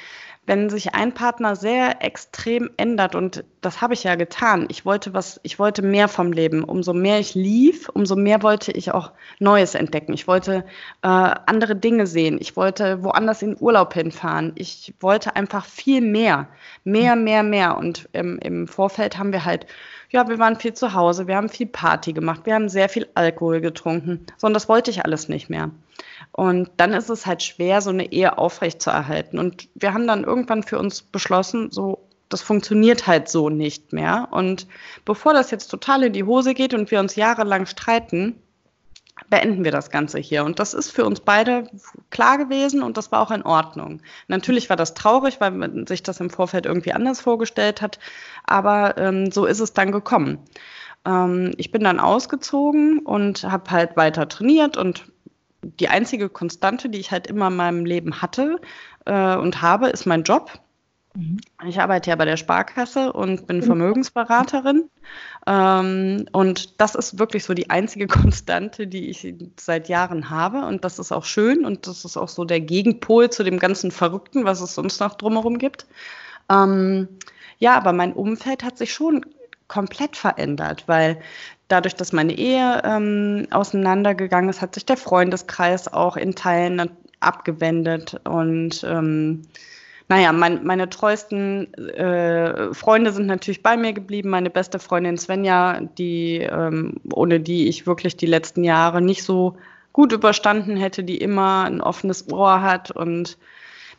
wenn sich ein Partner sehr extrem ändert, und das habe ich ja getan, ich wollte was, ich wollte mehr vom Leben. Umso mehr ich lief, umso mehr wollte ich auch Neues entdecken. Ich wollte äh, andere Dinge sehen. Ich wollte woanders in Urlaub hinfahren. Ich wollte einfach viel mehr, mehr, mehr, mehr. Und im, im Vorfeld haben wir halt ja, wir waren viel zu Hause, wir haben viel Party gemacht, wir haben sehr viel Alkohol getrunken. So, und das wollte ich alles nicht mehr. Und dann ist es halt schwer, so eine Ehe aufrechtzuerhalten. Und wir haben dann irgendwann für uns beschlossen, so, das funktioniert halt so nicht mehr. Und bevor das jetzt total in die Hose geht und wir uns jahrelang streiten, beenden wir das Ganze hier. Und das ist für uns beide klar gewesen und das war auch in Ordnung. Natürlich war das traurig, weil man sich das im Vorfeld irgendwie anders vorgestellt hat, aber ähm, so ist es dann gekommen. Ähm, ich bin dann ausgezogen und habe halt weiter trainiert und die einzige Konstante, die ich halt immer in meinem Leben hatte äh, und habe, ist mein Job. Mhm. Ich arbeite ja bei der Sparkasse und bin mhm. Vermögensberaterin. Ähm, und das ist wirklich so die einzige *laughs* Konstante, die ich seit Jahren habe. Und das ist auch schön und das ist auch so der Gegenpol zu dem ganzen Verrückten, was es sonst noch drumherum gibt. Ähm, ja, aber mein Umfeld hat sich schon komplett verändert, weil dadurch, dass meine Ehe ähm, auseinandergegangen ist, hat sich der Freundeskreis auch in Teilen abgewendet und ähm, naja, mein, meine treuesten äh, Freunde sind natürlich bei mir geblieben. Meine beste Freundin Svenja, die, ähm, ohne die ich wirklich die letzten Jahre nicht so gut überstanden hätte, die immer ein offenes Ohr hat. Und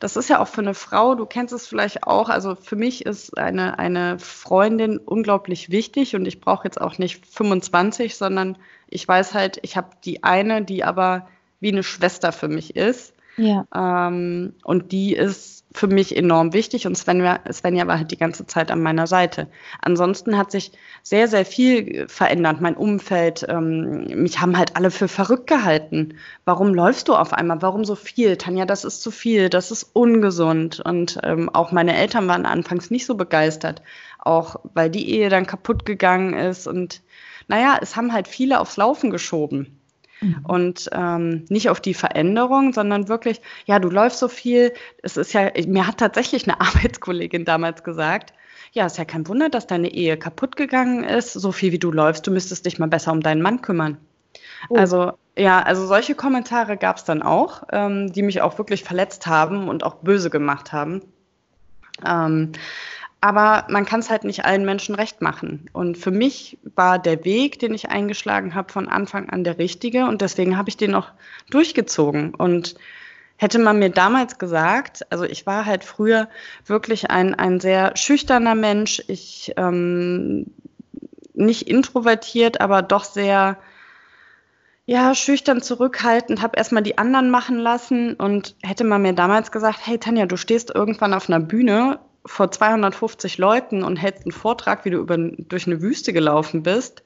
das ist ja auch für eine Frau, du kennst es vielleicht auch, also für mich ist eine, eine Freundin unglaublich wichtig und ich brauche jetzt auch nicht 25, sondern ich weiß halt, ich habe die eine, die aber wie eine Schwester für mich ist. Ja. Ähm, und die ist für mich enorm wichtig und Svenja, Svenja war halt die ganze Zeit an meiner Seite. Ansonsten hat sich sehr, sehr viel verändert, mein Umfeld. Ähm, mich haben halt alle für verrückt gehalten. Warum läufst du auf einmal? Warum so viel? Tanja, das ist zu viel, das ist ungesund. Und ähm, auch meine Eltern waren anfangs nicht so begeistert, auch weil die Ehe dann kaputt gegangen ist. Und naja, es haben halt viele aufs Laufen geschoben. Mhm. Und ähm, nicht auf die Veränderung, sondern wirklich, ja, du läufst so viel. Es ist ja, mir hat tatsächlich eine *laughs* Arbeitskollegin damals gesagt, ja, ist ja kein Wunder, dass deine Ehe kaputt gegangen ist, so viel wie du läufst, du müsstest dich mal besser um deinen Mann kümmern. Oh. Also ja, also solche Kommentare gab es dann auch, ähm, die mich auch wirklich verletzt haben und auch böse gemacht haben. Ähm, aber man kann es halt nicht allen Menschen recht machen. Und für mich war der Weg, den ich eingeschlagen habe, von Anfang an der richtige und deswegen habe ich den auch durchgezogen. Und hätte man mir damals gesagt, also ich war halt früher wirklich ein, ein sehr schüchterner Mensch, ich ähm, nicht introvertiert, aber doch sehr ja, schüchtern zurückhaltend, habe erstmal die anderen machen lassen und hätte man mir damals gesagt, hey Tanja, du stehst irgendwann auf einer Bühne vor 250 Leuten und hältst einen Vortrag, wie du über, durch eine Wüste gelaufen bist,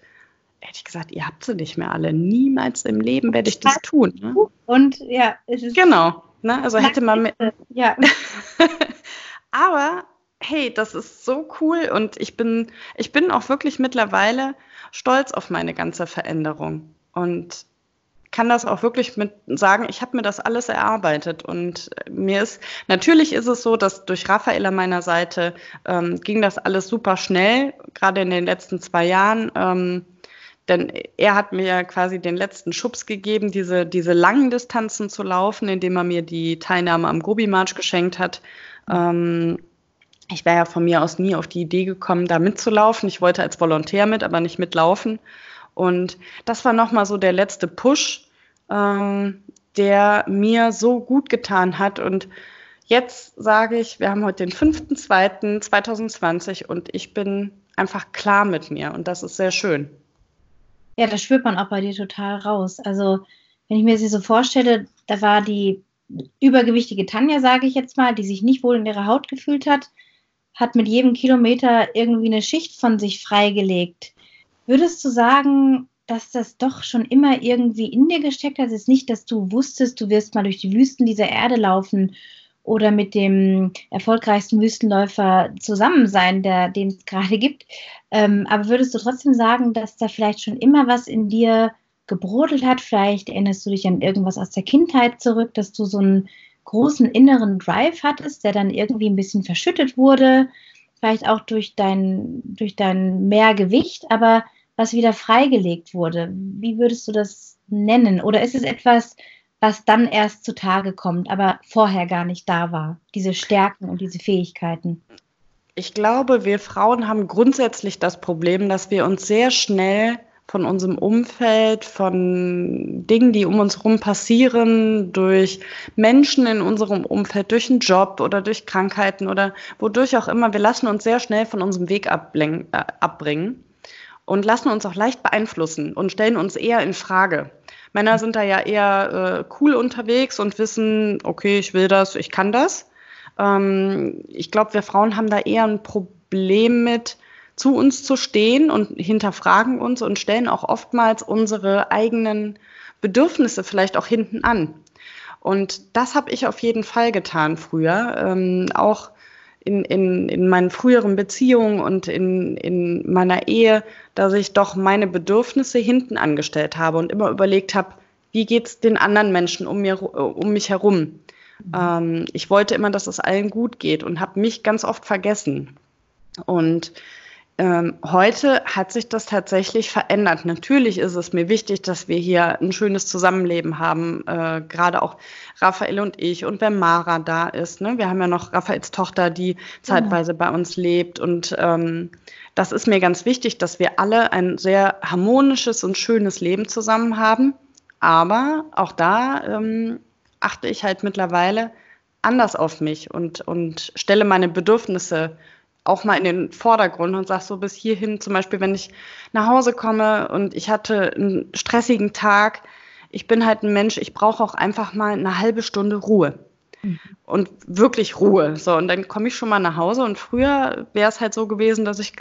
hätte ich gesagt, ihr habt sie nicht mehr alle. Niemals im Leben werde ich das tun. Ne? Und ja, es ist. Genau. Ne? Also hätte man mit. Ja. *laughs* Aber hey, das ist so cool und ich bin, ich bin auch wirklich mittlerweile stolz auf meine ganze Veränderung. Und kann das auch wirklich mit sagen, ich habe mir das alles erarbeitet und mir ist, natürlich ist es so, dass durch Raphael an meiner Seite ähm, ging das alles super schnell, gerade in den letzten zwei Jahren. Ähm, denn er hat mir quasi den letzten Schubs gegeben, diese, diese langen Distanzen zu laufen, indem er mir die Teilnahme am Gobi-March geschenkt hat. Ähm, ich wäre ja von mir aus nie auf die Idee gekommen, da mitzulaufen. Ich wollte als Volontär mit, aber nicht mitlaufen. Und das war nochmal so der letzte Push, ähm, der mir so gut getan hat. Und jetzt sage ich, wir haben heute den 5.2.2020 und ich bin einfach klar mit mir und das ist sehr schön. Ja, das spürt man auch bei dir total raus. Also, wenn ich mir sie so vorstelle, da war die übergewichtige Tanja, sage ich jetzt mal, die sich nicht wohl in ihrer Haut gefühlt hat, hat mit jedem Kilometer irgendwie eine Schicht von sich freigelegt. Würdest du sagen, dass das doch schon immer irgendwie in dir gesteckt hat? Es ist nicht, dass du wusstest, du wirst mal durch die Wüsten dieser Erde laufen oder mit dem erfolgreichsten Wüstenläufer zusammen sein, der, den es gerade gibt. Ähm, aber würdest du trotzdem sagen, dass da vielleicht schon immer was in dir gebrodelt hat? Vielleicht erinnerst du dich an irgendwas aus der Kindheit zurück, dass du so einen großen inneren Drive hattest, der dann irgendwie ein bisschen verschüttet wurde, vielleicht auch durch dein, durch dein Mehrgewicht, aber was wieder freigelegt wurde. Wie würdest du das nennen? Oder ist es etwas, was dann erst zutage kommt, aber vorher gar nicht da war, diese Stärken und diese Fähigkeiten? Ich glaube, wir Frauen haben grundsätzlich das Problem, dass wir uns sehr schnell von unserem Umfeld, von Dingen, die um uns herum passieren, durch Menschen in unserem Umfeld, durch einen Job oder durch Krankheiten oder wodurch auch immer, wir lassen uns sehr schnell von unserem Weg äh, abbringen und lassen uns auch leicht beeinflussen und stellen uns eher in Frage. Männer sind da ja eher äh, cool unterwegs und wissen, okay, ich will das, ich kann das. Ähm, ich glaube, wir Frauen haben da eher ein Problem mit, zu uns zu stehen und hinterfragen uns und stellen auch oftmals unsere eigenen Bedürfnisse vielleicht auch hinten an. Und das habe ich auf jeden Fall getan früher. Ähm, auch in, in, in meinen früheren Beziehungen und in, in meiner Ehe, dass ich doch meine Bedürfnisse hinten angestellt habe und immer überlegt habe, wie geht es den anderen Menschen um, mir, um mich herum. Mhm. Ähm, ich wollte immer, dass es allen gut geht und habe mich ganz oft vergessen. Und heute hat sich das tatsächlich verändert. Natürlich ist es mir wichtig, dass wir hier ein schönes Zusammenleben haben, äh, gerade auch Raphael und ich und wenn Mara da ist. Ne? Wir haben ja noch Raphaels Tochter, die zeitweise bei uns lebt und ähm, das ist mir ganz wichtig, dass wir alle ein sehr harmonisches und schönes Leben zusammen haben. Aber auch da ähm, achte ich halt mittlerweile anders auf mich und, und stelle meine Bedürfnisse auch mal in den Vordergrund und sag so bis hierhin, zum Beispiel, wenn ich nach Hause komme und ich hatte einen stressigen Tag, ich bin halt ein Mensch, ich brauche auch einfach mal eine halbe Stunde Ruhe. Mhm. Und wirklich Ruhe. So, und dann komme ich schon mal nach Hause und früher wäre es halt so gewesen, dass ich,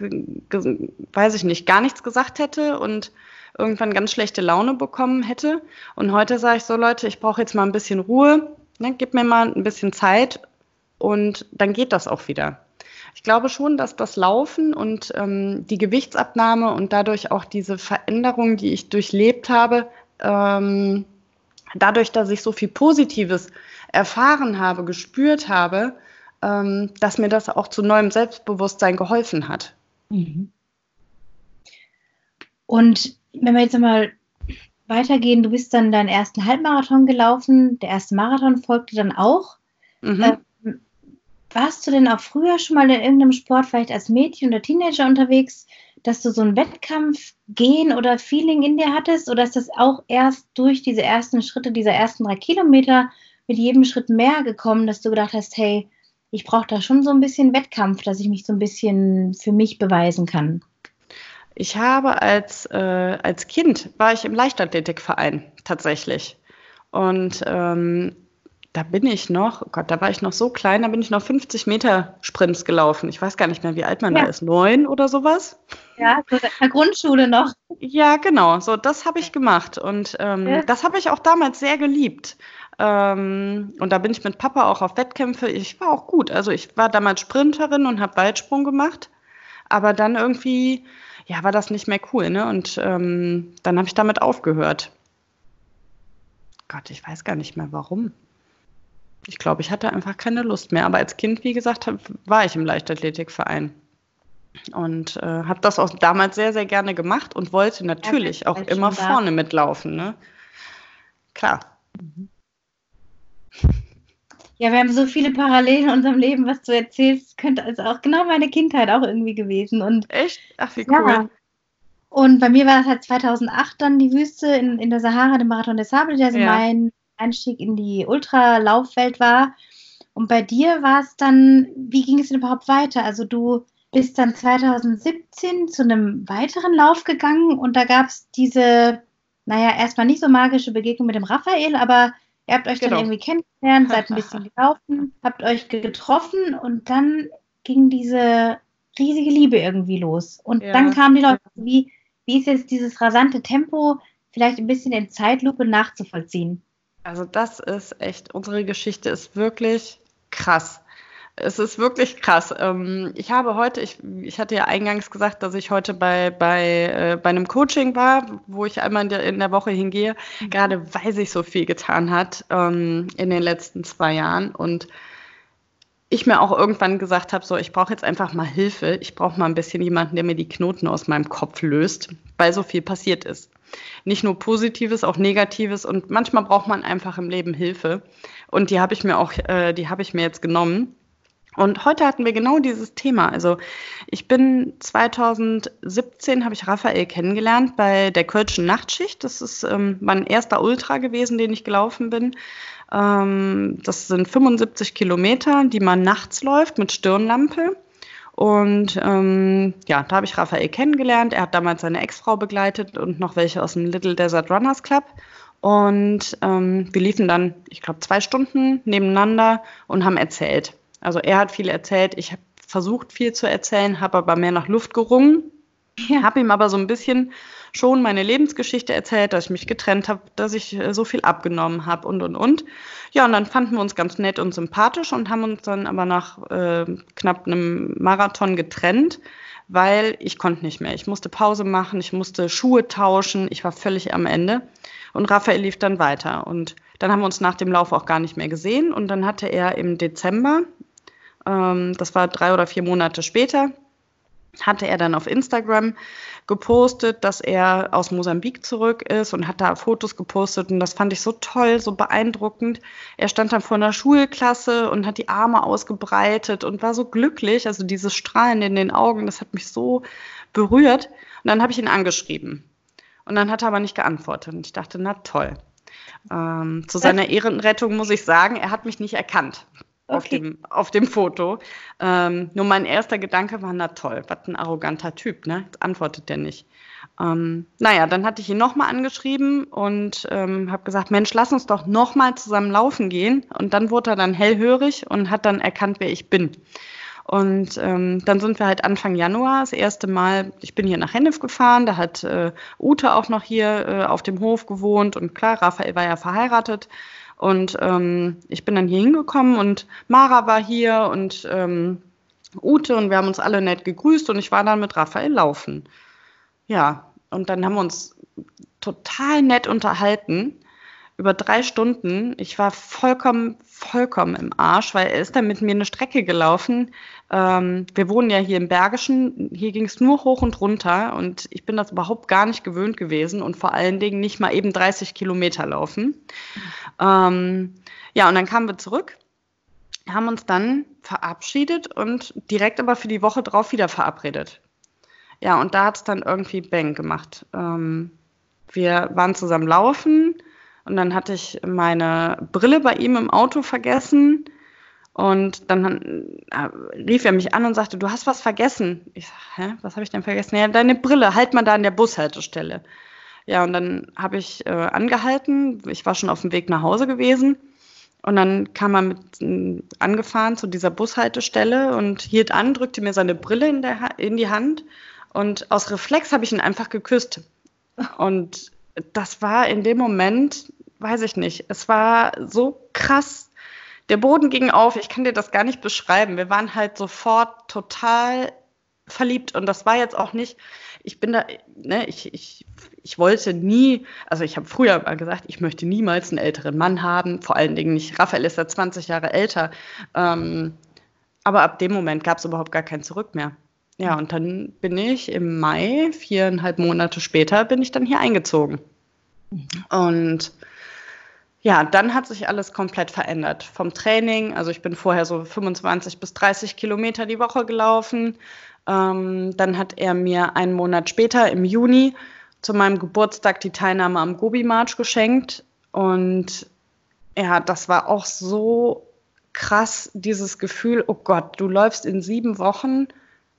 weiß ich nicht, gar nichts gesagt hätte und irgendwann ganz schlechte Laune bekommen hätte. Und heute sage ich so, Leute, ich brauche jetzt mal ein bisschen Ruhe, ne, gib mir mal ein bisschen Zeit und dann geht das auch wieder. Ich glaube schon, dass das Laufen und ähm, die Gewichtsabnahme und dadurch auch diese Veränderung, die ich durchlebt habe, ähm, dadurch, dass ich so viel Positives erfahren habe, gespürt habe, ähm, dass mir das auch zu neuem Selbstbewusstsein geholfen hat. Mhm. Und wenn wir jetzt mal weitergehen, du bist dann deinen ersten Halbmarathon gelaufen, der erste Marathon folgte dann auch. Mhm. Warst du denn auch früher schon mal in irgendeinem Sport, vielleicht als Mädchen oder Teenager unterwegs, dass du so ein Wettkampfgehen oder Feeling in dir hattest? Oder ist das auch erst durch diese ersten Schritte, dieser ersten drei Kilometer mit jedem Schritt mehr gekommen, dass du gedacht hast, hey, ich brauche da schon so ein bisschen Wettkampf, dass ich mich so ein bisschen für mich beweisen kann? Ich habe als, äh, als Kind war ich im Leichtathletikverein tatsächlich. Und ähm, da bin ich noch, oh Gott, da war ich noch so klein, da bin ich noch 50 Meter Sprints gelaufen. Ich weiß gar nicht mehr, wie alt man ja. da ist. Neun oder sowas? Ja, so in der Grundschule noch. Ja, genau. So, das habe ich gemacht. Und ähm, ja. das habe ich auch damals sehr geliebt. Ähm, und da bin ich mit Papa auch auf Wettkämpfe. Ich war auch gut. Also ich war damals Sprinterin und habe Weitsprung gemacht. Aber dann irgendwie, ja, war das nicht mehr cool. Ne? Und ähm, dann habe ich damit aufgehört. Gott, ich weiß gar nicht mehr warum. Ich glaube, ich hatte einfach keine Lust mehr. Aber als Kind, wie gesagt, war ich im Leichtathletikverein. Und äh, habe das auch damals sehr, sehr gerne gemacht und wollte natürlich ja, auch immer vorne mitlaufen. Ne? Klar. Mhm. Ja, wir haben so viele Parallelen in unserem Leben, was du erzählst, könnte also auch genau meine Kindheit auch irgendwie gewesen. Und, Echt? Ach, wie cool. Ja. Und bei mir war es halt 2008 dann die Wüste in, in der Sahara, der Marathon des Sable, der so ja. mein Einstieg in die Ultralaufwelt war. Und bei dir war es dann, wie ging es denn überhaupt weiter? Also du bist dann 2017 zu einem weiteren Lauf gegangen und da gab es diese, naja, erstmal nicht so magische Begegnung mit dem Raphael, aber ihr habt euch genau. dann irgendwie kennengelernt, seid ein *laughs* bisschen gelaufen, habt euch getroffen und dann ging diese riesige Liebe irgendwie los. Und ja. dann kamen die Leute, wie, wie ist jetzt dieses rasante Tempo vielleicht ein bisschen in Zeitlupe nachzuvollziehen? Also das ist echt, unsere Geschichte ist wirklich krass. Es ist wirklich krass. Ähm, ich habe heute, ich, ich hatte ja eingangs gesagt, dass ich heute bei, bei, äh, bei einem Coaching war, wo ich einmal in der, in der Woche hingehe, mhm. gerade weil sich so viel getan hat ähm, in den letzten zwei Jahren. Und ich mir auch irgendwann gesagt habe, so, ich brauche jetzt einfach mal Hilfe. Ich brauche mal ein bisschen jemanden, der mir die Knoten aus meinem Kopf löst, weil so viel passiert ist. Nicht nur Positives, auch Negatives und manchmal braucht man einfach im Leben Hilfe. Und die habe ich mir auch, äh, die habe ich mir jetzt genommen. Und heute hatten wir genau dieses Thema. Also ich bin 2017 habe ich Raphael kennengelernt bei der Kölschen Nachtschicht. Das ist ähm, mein erster Ultra gewesen, den ich gelaufen bin. Ähm, das sind 75 Kilometer, die man nachts läuft mit Stirnlampe. Und ähm, ja, da habe ich Raphael kennengelernt. Er hat damals seine Ex-Frau begleitet und noch welche aus dem Little Desert Runners Club. Und ähm, wir liefen dann, ich glaube, zwei Stunden nebeneinander und haben erzählt. Also er hat viel erzählt, ich habe versucht viel zu erzählen, habe aber mehr nach Luft gerungen, ja. habe ihm aber so ein bisschen schon meine Lebensgeschichte erzählt, dass ich mich getrennt habe, dass ich äh, so viel abgenommen habe und und und. Ja, und dann fanden wir uns ganz nett und sympathisch und haben uns dann aber nach äh, knapp einem Marathon getrennt, weil ich konnte nicht mehr. Ich musste Pause machen, ich musste Schuhe tauschen, ich war völlig am Ende. Und Raphael lief dann weiter. Und dann haben wir uns nach dem Lauf auch gar nicht mehr gesehen. Und dann hatte er im Dezember ähm, das war drei oder vier Monate später, hatte er dann auf Instagram gepostet, dass er aus Mosambik zurück ist und hat da Fotos gepostet und das fand ich so toll, so beeindruckend. Er stand dann vor einer Schulklasse und hat die Arme ausgebreitet und war so glücklich, also dieses Strahlen in den Augen, das hat mich so berührt. Und dann habe ich ihn angeschrieben. Und dann hat er aber nicht geantwortet. Und ich dachte, na toll. Ähm, zu seiner Ehrenrettung muss ich sagen, er hat mich nicht erkannt auf, okay. dem, auf dem Foto. Ähm, nur mein erster Gedanke war, na toll, was ein arroganter Typ, ne? Jetzt antwortet der nicht. Ähm, naja, dann hatte ich ihn nochmal angeschrieben und ähm, habe gesagt, Mensch, lass uns doch nochmal zusammen laufen gehen. Und dann wurde er dann hellhörig und hat dann erkannt, wer ich bin. Und ähm, dann sind wir halt Anfang Januar das erste Mal, ich bin hier nach Hennef gefahren, da hat äh, Ute auch noch hier äh, auf dem Hof gewohnt und klar, Raphael war ja verheiratet. Und ähm, ich bin dann hier hingekommen und Mara war hier und ähm, Ute und wir haben uns alle nett gegrüßt und ich war dann mit Raphael laufen. Ja, und dann haben wir uns total nett unterhalten über drei Stunden. Ich war vollkommen, vollkommen im Arsch, weil er ist dann mit mir eine Strecke gelaufen. Ähm, wir wohnen ja hier im Bergischen. Hier ging es nur hoch und runter und ich bin das überhaupt gar nicht gewöhnt gewesen und vor allen Dingen nicht mal eben 30 Kilometer laufen. Ähm, ja, und dann kamen wir zurück, haben uns dann verabschiedet und direkt aber für die Woche drauf wieder verabredet. Ja, und da hat es dann irgendwie Bang gemacht. Ähm, wir waren zusammen laufen und dann hatte ich meine Brille bei ihm im Auto vergessen. Und dann äh, rief er mich an und sagte, du hast was vergessen. Ich sag, hä, was habe ich denn vergessen? Ja, deine Brille, halt mal da an der Bushaltestelle. Ja, und dann habe ich äh, angehalten. Ich war schon auf dem Weg nach Hause gewesen. Und dann kam er mit äh, angefahren zu dieser Bushaltestelle und hielt an, drückte mir seine Brille in, der, in die Hand. Und aus Reflex habe ich ihn einfach geküsst. *laughs* Und das war in dem Moment weiß ich nicht. Es war so krass. Der Boden ging auf. Ich kann dir das gar nicht beschreiben. Wir waren halt sofort total verliebt. Und das war jetzt auch nicht, ich bin da, ne, ich, ich, ich wollte nie, also ich habe früher mal gesagt, ich möchte niemals einen älteren Mann haben. Vor allen Dingen nicht. Raphael ist ja 20 Jahre älter. Ähm, aber ab dem Moment gab es überhaupt gar kein Zurück mehr. Ja, und dann bin ich im Mai, viereinhalb Monate später, bin ich dann hier eingezogen. Mhm. Und ja, dann hat sich alles komplett verändert. Vom Training, also ich bin vorher so 25 bis 30 Kilometer die Woche gelaufen. Ähm, dann hat er mir einen Monat später, im Juni, zu meinem Geburtstag die Teilnahme am Gobi March geschenkt. Und ja, das war auch so krass dieses Gefühl, oh Gott, du läufst in sieben Wochen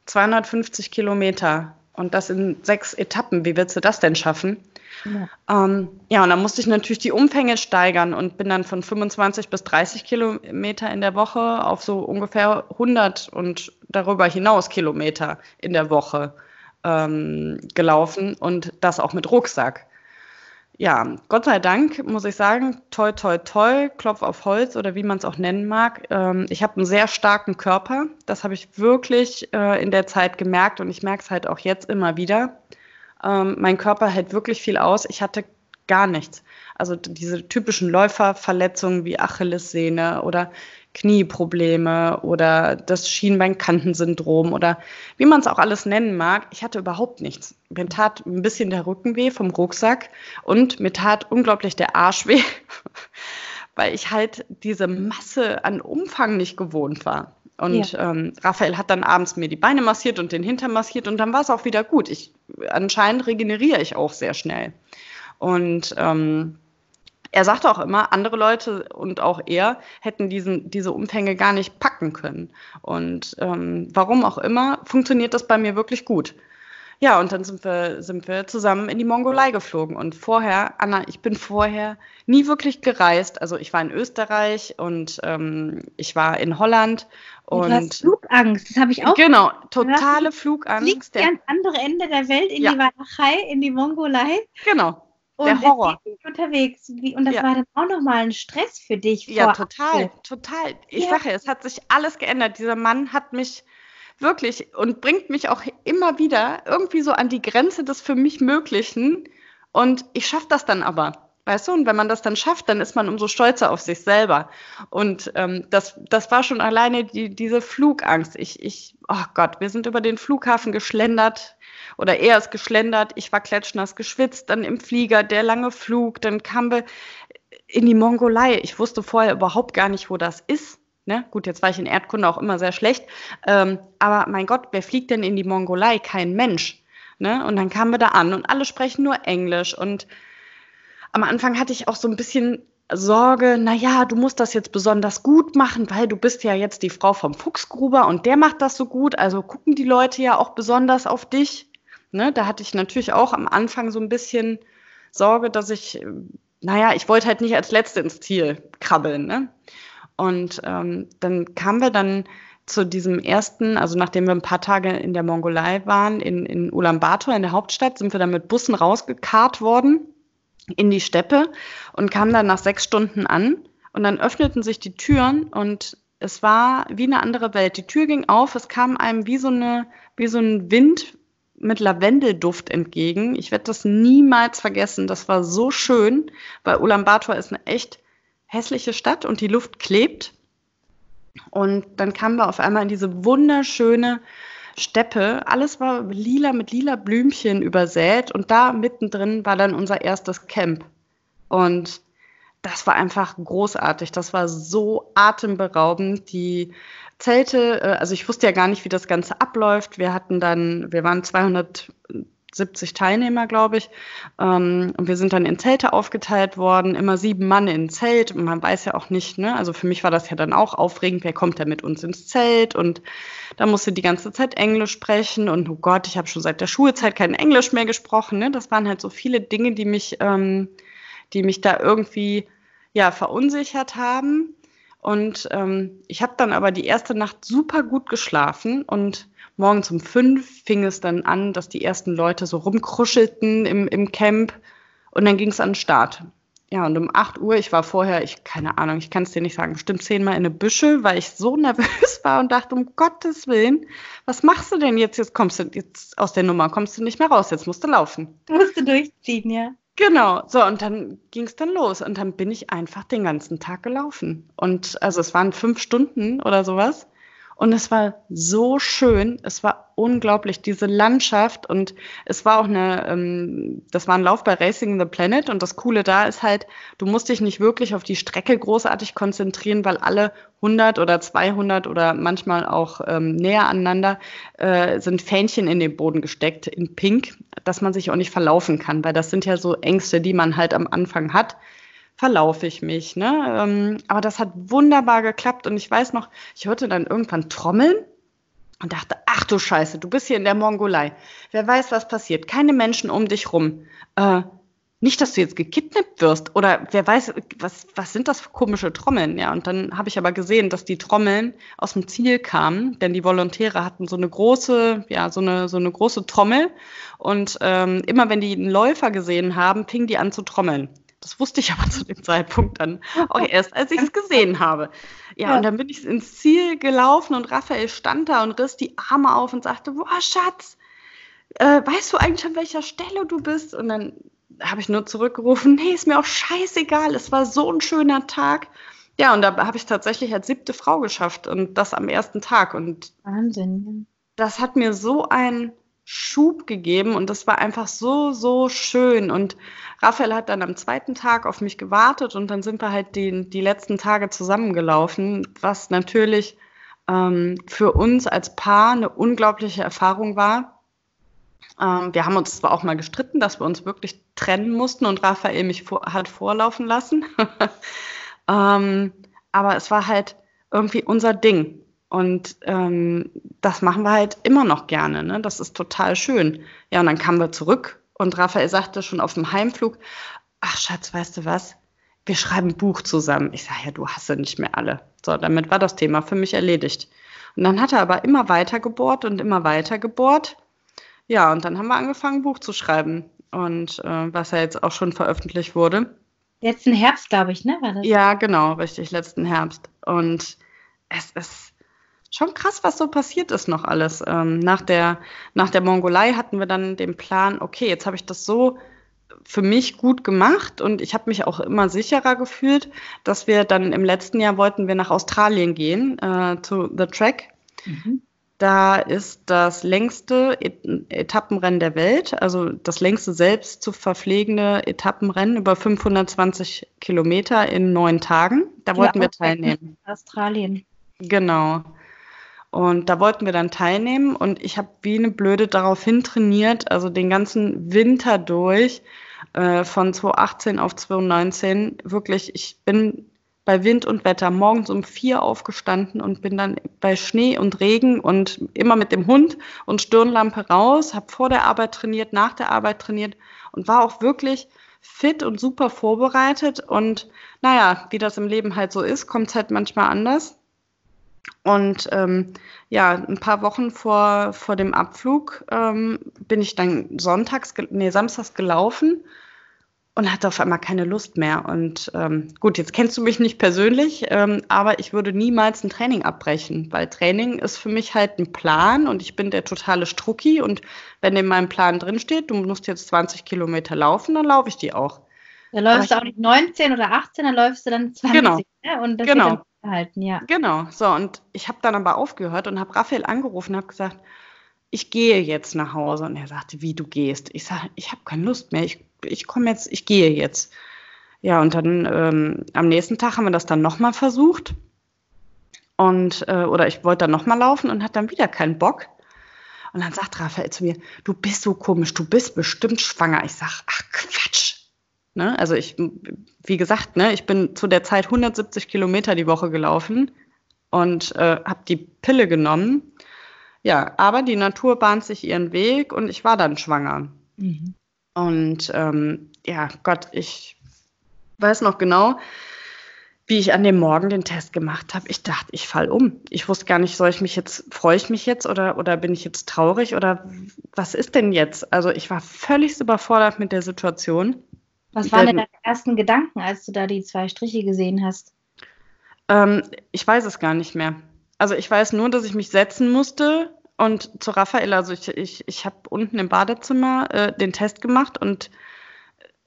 250 Kilometer und das in sechs Etappen. Wie willst du das denn schaffen? Ja. Ähm, ja, und dann musste ich natürlich die Umfänge steigern und bin dann von 25 bis 30 Kilometer in der Woche auf so ungefähr 100 und darüber hinaus Kilometer in der Woche ähm, gelaufen und das auch mit Rucksack. Ja, Gott sei Dank muss ich sagen, toi, toi, toi, Klopf auf Holz oder wie man es auch nennen mag. Ähm, ich habe einen sehr starken Körper. Das habe ich wirklich äh, in der Zeit gemerkt und ich merke es halt auch jetzt immer wieder. Ähm, mein Körper hält wirklich viel aus. Ich hatte gar nichts. Also diese typischen Läuferverletzungen wie Achillessehne oder Knieprobleme oder das Schienbeinkantensyndrom oder wie man es auch alles nennen mag. Ich hatte überhaupt nichts. Mir tat ein bisschen der Rücken weh vom Rucksack und mir tat unglaublich der Arsch weh, *laughs* weil ich halt diese Masse an Umfang nicht gewohnt war. Und ja. ähm, Raphael hat dann abends mir die Beine massiert und den Hintern massiert und dann war es auch wieder gut. Ich, anscheinend regeneriere ich auch sehr schnell. Und ähm, er sagte auch immer, andere Leute und auch er hätten diesen, diese Umfänge gar nicht packen können. Und ähm, warum auch immer, funktioniert das bei mir wirklich gut. Ja, und dann sind wir, sind wir zusammen in die Mongolei geflogen. Und vorher, Anna, ich bin vorher nie wirklich gereist. Also ich war in Österreich und ähm, ich war in Holland. Und du hast Flugangst, das habe ich auch. Genau, totale Flugangst. Fliegst du ans andere Ende der Welt in ja. die Walachei, in die Mongolei? Genau. Der Horror. unterwegs. Und das ja. war dann auch nochmal ein Stress für dich. Ja, total, total. Ich ja. sage, es hat sich alles geändert. Dieser Mann hat mich wirklich und bringt mich auch immer wieder irgendwie so an die Grenze des für mich Möglichen. Und ich schaffe das dann aber. Weißt du, und wenn man das dann schafft, dann ist man umso stolzer auf sich selber. Und ähm, das, das war schon alleine die, diese Flugangst. Ich, ich, oh Gott, wir sind über den Flughafen geschlendert oder er ist geschlendert. Ich war klatschnass geschwitzt, dann im Flieger, der lange Flug, dann kamen wir in die Mongolei. Ich wusste vorher überhaupt gar nicht, wo das ist. Ne? Gut, jetzt war ich in Erdkunde auch immer sehr schlecht. Ähm, aber mein Gott, wer fliegt denn in die Mongolei? Kein Mensch. Ne? Und dann kamen wir da an und alle sprechen nur Englisch. Und am Anfang hatte ich auch so ein bisschen Sorge, naja, du musst das jetzt besonders gut machen, weil du bist ja jetzt die Frau vom Fuchsgruber und der macht das so gut. Also gucken die Leute ja auch besonders auf dich. Ne? Da hatte ich natürlich auch am Anfang so ein bisschen Sorge, dass ich, naja, ich wollte halt nicht als Letzte ins Ziel krabbeln. Ne? Und ähm, dann kamen wir dann zu diesem ersten, also nachdem wir ein paar Tage in der Mongolei waren, in, in Ulaanbaatar, in der Hauptstadt, sind wir dann mit Bussen rausgekarrt worden in die Steppe und kamen dann nach sechs Stunden an. Und dann öffneten sich die Türen und es war wie eine andere Welt. Die Tür ging auf, es kam einem wie so, eine, wie so ein Wind mit Lavendelduft entgegen. Ich werde das niemals vergessen. Das war so schön, weil Ulaanbaatar ist eine echt hässliche Stadt und die Luft klebt. Und dann kamen wir auf einmal in diese wunderschöne Steppe. Alles war lila mit lila Blümchen übersät und da mittendrin war dann unser erstes Camp. Und das war einfach großartig. Das war so atemberaubend. Die Zelte, äh, also ich wusste ja gar nicht, wie das Ganze abläuft. Wir hatten dann, wir waren 200 70 Teilnehmer, glaube ich. Ähm, und wir sind dann in Zelte aufgeteilt worden, immer sieben Mann in Zelt. Und man weiß ja auch nicht, ne? Also für mich war das ja dann auch aufregend, wer kommt da mit uns ins Zelt? Und da musste die ganze Zeit Englisch sprechen. Und oh Gott, ich habe schon seit der Schulzeit kein Englisch mehr gesprochen. Ne? Das waren halt so viele Dinge, die mich, ähm, die mich da irgendwie ja verunsichert haben. Und ähm, ich habe dann aber die erste Nacht super gut geschlafen und morgens um fünf fing es dann an, dass die ersten Leute so rumkruschelten im, im Camp und dann ging es an den Start. Ja, und um 8 Uhr, ich war vorher, ich, keine Ahnung, ich kann es dir nicht sagen, bestimmt zehnmal in eine Büsche, weil ich so nervös *laughs* war und dachte, um Gottes Willen, was machst du denn jetzt? Jetzt kommst du jetzt aus der Nummer, kommst du nicht mehr raus, jetzt musst du laufen. Musst du durchziehen, ja. Genau, so und dann ging es dann los und dann bin ich einfach den ganzen Tag gelaufen. Und also es waren fünf Stunden oder sowas. Und es war so schön, es war unglaublich, diese Landschaft. Und es war auch eine, ähm, das war ein Lauf bei Racing the Planet. Und das Coole da ist halt, du musst dich nicht wirklich auf die Strecke großartig konzentrieren, weil alle 100 oder 200 oder manchmal auch ähm, näher aneinander äh, sind Fähnchen in den Boden gesteckt in Pink, dass man sich auch nicht verlaufen kann, weil das sind ja so Ängste, die man halt am Anfang hat verlaufe ich mich. Ne? Ähm, aber das hat wunderbar geklappt und ich weiß noch, ich hörte dann irgendwann Trommeln und dachte, ach du Scheiße, du bist hier in der Mongolei. Wer weiß, was passiert. Keine Menschen um dich rum. Äh, nicht, dass du jetzt gekidnappt wirst oder wer weiß, was, was sind das für komische Trommeln? Ja, und dann habe ich aber gesehen, dass die Trommeln aus dem Ziel kamen, denn die Volontäre hatten so eine große, ja, so eine, so eine große Trommel und ähm, immer wenn die einen Läufer gesehen haben, fingen die an zu trommeln. Das wusste ich aber zu dem Zeitpunkt dann auch erst, als ich es gesehen habe. Ja, ja, und dann bin ich ins Ziel gelaufen und Raphael stand da und riss die Arme auf und sagte, boah, Schatz, äh, weißt du eigentlich, an welcher Stelle du bist? Und dann habe ich nur zurückgerufen, nee, ist mir auch scheißegal, es war so ein schöner Tag. Ja, und da habe ich tatsächlich als siebte Frau geschafft und das am ersten Tag. Und Wahnsinn. Das hat mir so einen Schub gegeben und das war einfach so, so schön. Und Raphael hat dann am zweiten Tag auf mich gewartet und dann sind wir halt die, die letzten Tage zusammengelaufen, was natürlich ähm, für uns als Paar eine unglaubliche Erfahrung war ähm, wir haben uns zwar auch mal gestritten, dass wir uns wirklich trennen mussten und Raphael mich vor, hat vorlaufen lassen. *laughs* ähm, aber es war halt irgendwie unser Ding. Und ähm, das machen wir halt immer noch gerne. Ne? Das ist total schön. Ja, und dann kamen wir zurück und Raphael sagte schon auf dem Heimflug, ach Schatz, weißt du was? Wir schreiben ein Buch zusammen. Ich sage, ja, du hast ja nicht mehr alle. So, damit war das Thema für mich erledigt. Und dann hat er aber immer weiter gebohrt und immer weiter gebohrt. Ja, und dann haben wir angefangen, ein Buch zu schreiben. Und äh, was ja jetzt auch schon veröffentlicht wurde. Letzten Herbst, glaube ich, ne? War das? Ja, genau, richtig, letzten Herbst. Und es ist schon krass, was so passiert ist noch alles. Ähm, nach, der, nach der Mongolei hatten wir dann den Plan, okay, jetzt habe ich das so für mich gut gemacht und ich habe mich auch immer sicherer gefühlt, dass wir dann im letzten Jahr wollten wir nach Australien gehen, äh, zu The Track. Mhm. Da ist das längste Etappenrennen der Welt, also das längste selbst zu verpflegende Etappenrennen über 520 Kilometer in neun Tagen. Da wollten ja, wir teilnehmen. Australien. Genau. Und da wollten wir dann teilnehmen und ich habe wie eine Blöde darauf hin trainiert, also den ganzen Winter durch, äh, von 2018 auf 2019. Wirklich, ich bin bei Wind und Wetter morgens um vier aufgestanden und bin dann bei Schnee und Regen und immer mit dem Hund und Stirnlampe raus, habe vor der Arbeit trainiert, nach der Arbeit trainiert und war auch wirklich fit und super vorbereitet. Und naja, wie das im Leben halt so ist, kommt es halt manchmal anders. Und ähm, ja, ein paar Wochen vor, vor dem Abflug ähm, bin ich dann sonntags, nee, samstags gelaufen und hatte auf einmal keine Lust mehr. Und ähm, gut, jetzt kennst du mich nicht persönlich, ähm, aber ich würde niemals ein Training abbrechen, weil Training ist für mich halt ein Plan und ich bin der totale Strucki und wenn in meinem Plan drinsteht, du musst jetzt 20 Kilometer laufen, dann laufe ich die auch. Da läufst du auch nicht 19 oder 18, dann läufst du dann 20. Genau. Ne? Und das genau. Halten, ja. Genau. So, und ich habe dann aber aufgehört und habe Raphael angerufen und habe gesagt, ich gehe jetzt nach Hause. Und er sagte, wie du gehst. Ich sage, ich habe keine Lust mehr. Ich ich komme jetzt, ich gehe jetzt. Ja, und dann ähm, am nächsten Tag haben wir das dann nochmal versucht. Und, äh, oder ich wollte dann nochmal laufen und hatte dann wieder keinen Bock. Und dann sagt Raphael zu mir, du bist so komisch, du bist bestimmt schwanger. Ich sage, ach Quatsch. Ne? Also ich, wie gesagt, ne, ich bin zu der Zeit 170 Kilometer die Woche gelaufen und äh, habe die Pille genommen. Ja, aber die Natur bahnt sich ihren Weg und ich war dann schwanger. Mhm. Und ähm, ja, Gott, ich weiß noch genau, wie ich an dem Morgen den Test gemacht habe. Ich dachte, ich fall um. Ich wusste gar nicht, soll ich mich jetzt, freue ich mich jetzt oder, oder bin ich jetzt traurig oder was ist denn jetzt? Also ich war völlig überfordert mit der Situation. Was waren denn deine ersten Gedanken, als du da die zwei Striche gesehen hast? Ähm, ich weiß es gar nicht mehr. Also ich weiß nur, dass ich mich setzen musste, und zu Raphael, also ich, ich, ich habe unten im Badezimmer äh, den Test gemacht und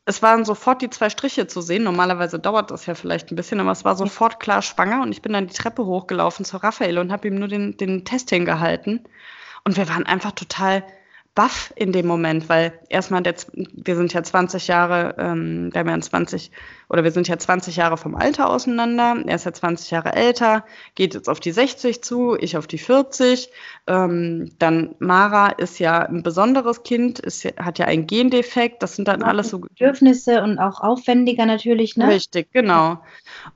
es waren sofort die zwei Striche zu sehen. Normalerweise dauert das ja vielleicht ein bisschen, aber es war sofort klar schwanger und ich bin dann die Treppe hochgelaufen zu Raphael und habe ihm nur den, den Test hingehalten. Und wir waren einfach total baff in dem Moment, weil erstmal, der, wir sind ja 20 Jahre, ähm, wir haben ja 20, oder wir sind ja 20 Jahre vom Alter auseinander. Er ist ja 20 Jahre älter, geht jetzt auf die 60 zu, ich auf die 40. Ähm, dann Mara ist ja ein besonderes Kind, ist, hat ja einen Gendefekt. Das sind dann alles so Bedürfnisse und auch aufwendiger natürlich, ne? Richtig, genau.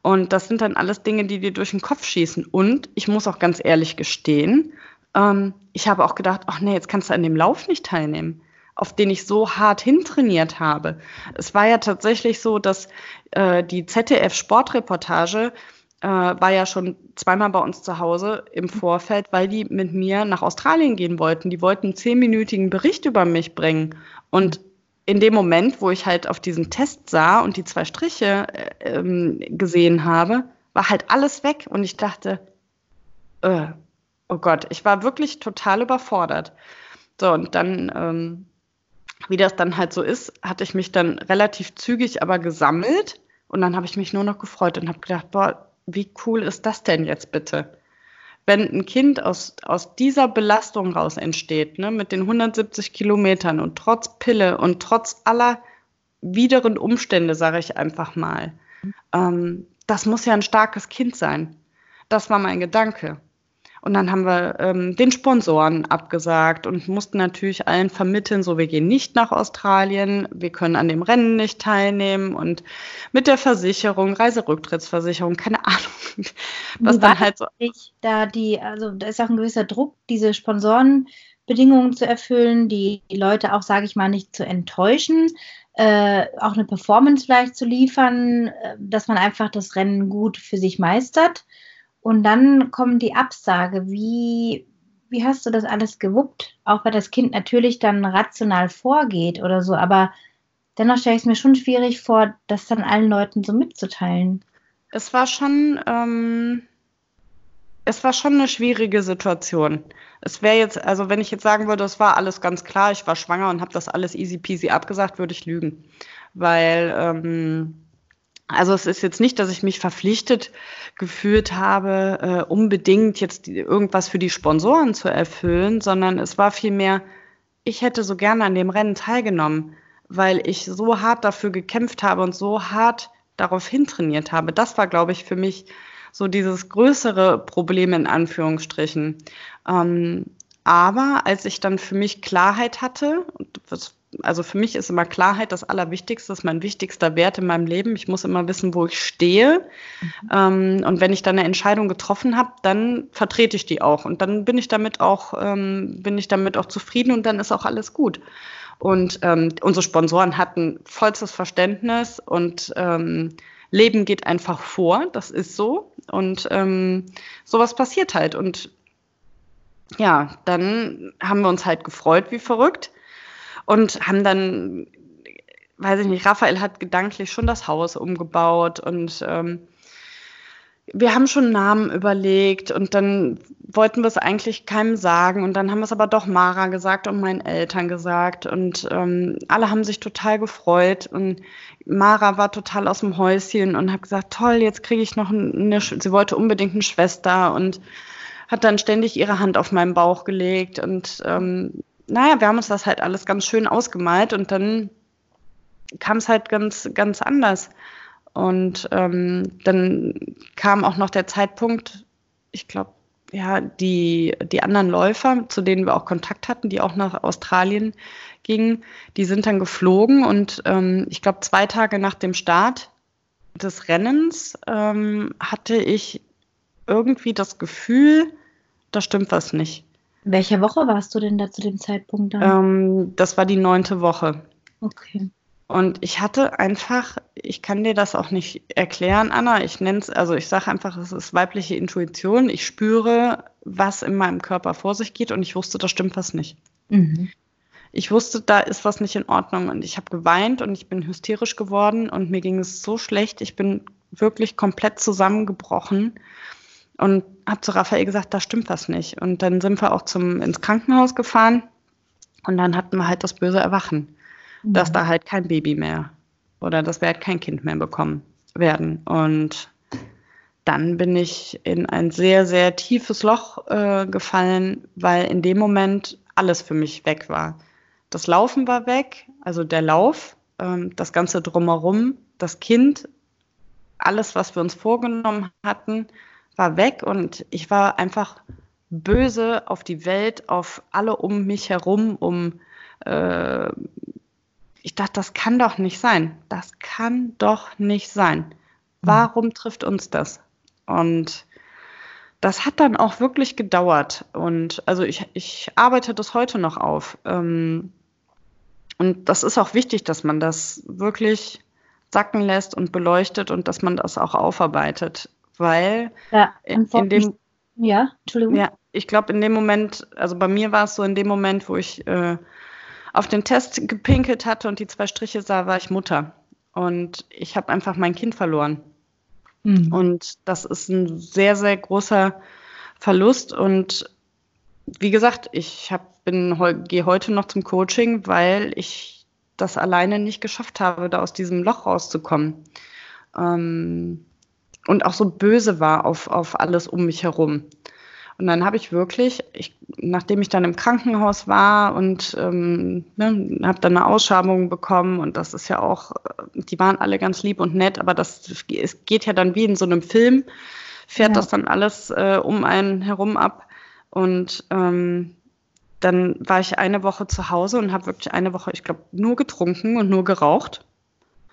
Und das sind dann alles Dinge, die dir durch den Kopf schießen. Und ich muss auch ganz ehrlich gestehen, ähm, ich habe auch gedacht, ach nee, jetzt kannst du an dem Lauf nicht teilnehmen, auf den ich so hart hintrainiert habe. Es war ja tatsächlich so, dass äh, die ZDF-Sportreportage äh, war ja schon zweimal bei uns zu Hause im Vorfeld, weil die mit mir nach Australien gehen wollten. Die wollten einen zehnminütigen Bericht über mich bringen. Und in dem Moment, wo ich halt auf diesen Test sah und die zwei Striche äh, ähm, gesehen habe, war halt alles weg und ich dachte, äh, oh Gott, ich war wirklich total überfordert. So, und dann, ähm, wie das dann halt so ist, hatte ich mich dann relativ zügig aber gesammelt und dann habe ich mich nur noch gefreut und habe gedacht, boah, wie cool ist das denn jetzt bitte? Wenn ein Kind aus, aus dieser Belastung raus entsteht, ne, mit den 170 Kilometern und trotz Pille und trotz aller wideren Umstände, sage ich einfach mal, ähm, das muss ja ein starkes Kind sein. Das war mein Gedanke. Und dann haben wir ähm, den Sponsoren abgesagt und mussten natürlich allen vermitteln, so wir gehen nicht nach Australien, wir können an dem Rennen nicht teilnehmen und mit der Versicherung, Reiserücktrittsversicherung, keine *laughs* Ahnung, was dann halt so. Da die, also da ist auch ein gewisser Druck, diese Sponsorenbedingungen zu erfüllen, die Leute auch, sage ich mal, nicht zu enttäuschen. Äh, auch eine Performance vielleicht zu liefern, äh, dass man einfach das Rennen gut für sich meistert. Und dann kommt die Absage. Wie, wie hast du das alles gewuppt? Auch weil das Kind natürlich dann rational vorgeht oder so, aber dennoch stelle ich es mir schon schwierig vor, das dann allen Leuten so mitzuteilen. Es war schon, ähm, es war schon eine schwierige Situation. Es wäre jetzt, also wenn ich jetzt sagen würde, es war alles ganz klar, ich war schwanger und habe das alles easy peasy abgesagt, würde ich lügen. Weil ähm, also es ist jetzt nicht, dass ich mich verpflichtet gefühlt habe, äh, unbedingt jetzt irgendwas für die Sponsoren zu erfüllen, sondern es war vielmehr, ich hätte so gerne an dem Rennen teilgenommen, weil ich so hart dafür gekämpft habe und so hart darauf hintrainiert habe. Das war, glaube ich, für mich so dieses größere Problem in Anführungsstrichen. Ähm, aber als ich dann für mich Klarheit hatte, was also für mich ist immer Klarheit das Allerwichtigste, das ist mein wichtigster Wert in meinem Leben. Ich muss immer wissen, wo ich stehe. Mhm. Ähm, und wenn ich dann eine Entscheidung getroffen habe, dann vertrete ich die auch. Und dann bin ich damit auch, ähm, bin ich damit auch zufrieden und dann ist auch alles gut. Und ähm, unsere Sponsoren hatten vollstes Verständnis und ähm, Leben geht einfach vor, das ist so. Und ähm, sowas passiert halt. Und ja, dann haben wir uns halt gefreut wie verrückt und haben dann, weiß ich nicht, Raphael hat gedanklich schon das Haus umgebaut und ähm, wir haben schon Namen überlegt und dann wollten wir es eigentlich keinem sagen und dann haben wir es aber doch Mara gesagt und meinen Eltern gesagt und ähm, alle haben sich total gefreut und Mara war total aus dem Häuschen und hat gesagt, toll, jetzt kriege ich noch eine, sie wollte unbedingt eine Schwester und hat dann ständig ihre Hand auf meinen Bauch gelegt und ähm, naja, wir haben uns das halt alles ganz schön ausgemalt und dann kam es halt ganz, ganz anders. Und ähm, dann kam auch noch der Zeitpunkt, ich glaube, ja, die, die anderen Läufer, zu denen wir auch Kontakt hatten, die auch nach Australien gingen, die sind dann geflogen und ähm, ich glaube, zwei Tage nach dem Start des Rennens ähm, hatte ich irgendwie das Gefühl, da stimmt was nicht. Welche Woche warst du denn da zu dem Zeitpunkt dann? Ähm, das war die neunte Woche. Okay. Und ich hatte einfach, ich kann dir das auch nicht erklären, Anna. Ich nenne es, also ich sage einfach, es ist weibliche Intuition. Ich spüre, was in meinem Körper vor sich geht und ich wusste, da stimmt was nicht. Mhm. Ich wusste, da ist was nicht in Ordnung und ich habe geweint und ich bin hysterisch geworden und mir ging es so schlecht. Ich bin wirklich komplett zusammengebrochen und habe zu Raphael gesagt, da stimmt was nicht. Und dann sind wir auch zum, ins Krankenhaus gefahren und dann hatten wir halt das böse Erwachen, mhm. dass da halt kein Baby mehr oder dass wir halt kein Kind mehr bekommen werden. Und dann bin ich in ein sehr, sehr tiefes Loch äh, gefallen, weil in dem Moment alles für mich weg war. Das Laufen war weg, also der Lauf, ähm, das Ganze drumherum, das Kind, alles, was wir uns vorgenommen hatten, war weg und ich war einfach böse auf die Welt, auf alle um mich herum, um äh, ich dachte, das kann doch nicht sein. Das kann doch nicht sein. Warum trifft uns das? Und das hat dann auch wirklich gedauert. Und also ich, ich arbeite das heute noch auf. Ähm, und das ist auch wichtig, dass man das wirklich sacken lässt und beleuchtet und dass man das auch aufarbeitet. Weil ja, in, in dem. Ja, Entschuldigung. Ja, ich glaube, in dem Moment, also bei mir war es so in dem Moment, wo ich äh, auf den Test gepinkelt hatte und die zwei Striche sah, war ich Mutter. Und ich habe einfach mein Kind verloren. Mhm. Und das ist ein sehr, sehr großer Verlust. Und wie gesagt, ich hab, bin, gehe heute noch zum Coaching, weil ich das alleine nicht geschafft habe, da aus diesem Loch rauszukommen. Ähm, und auch so böse war auf, auf alles um mich herum. Und dann habe ich wirklich, ich, nachdem ich dann im Krankenhaus war und ähm, ne, habe dann eine Ausschabung bekommen und das ist ja auch, die waren alle ganz lieb und nett, aber das es geht ja dann wie in so einem Film, fährt ja. das dann alles äh, um einen herum ab. Und ähm, dann war ich eine Woche zu Hause und habe wirklich eine Woche, ich glaube, nur getrunken und nur geraucht.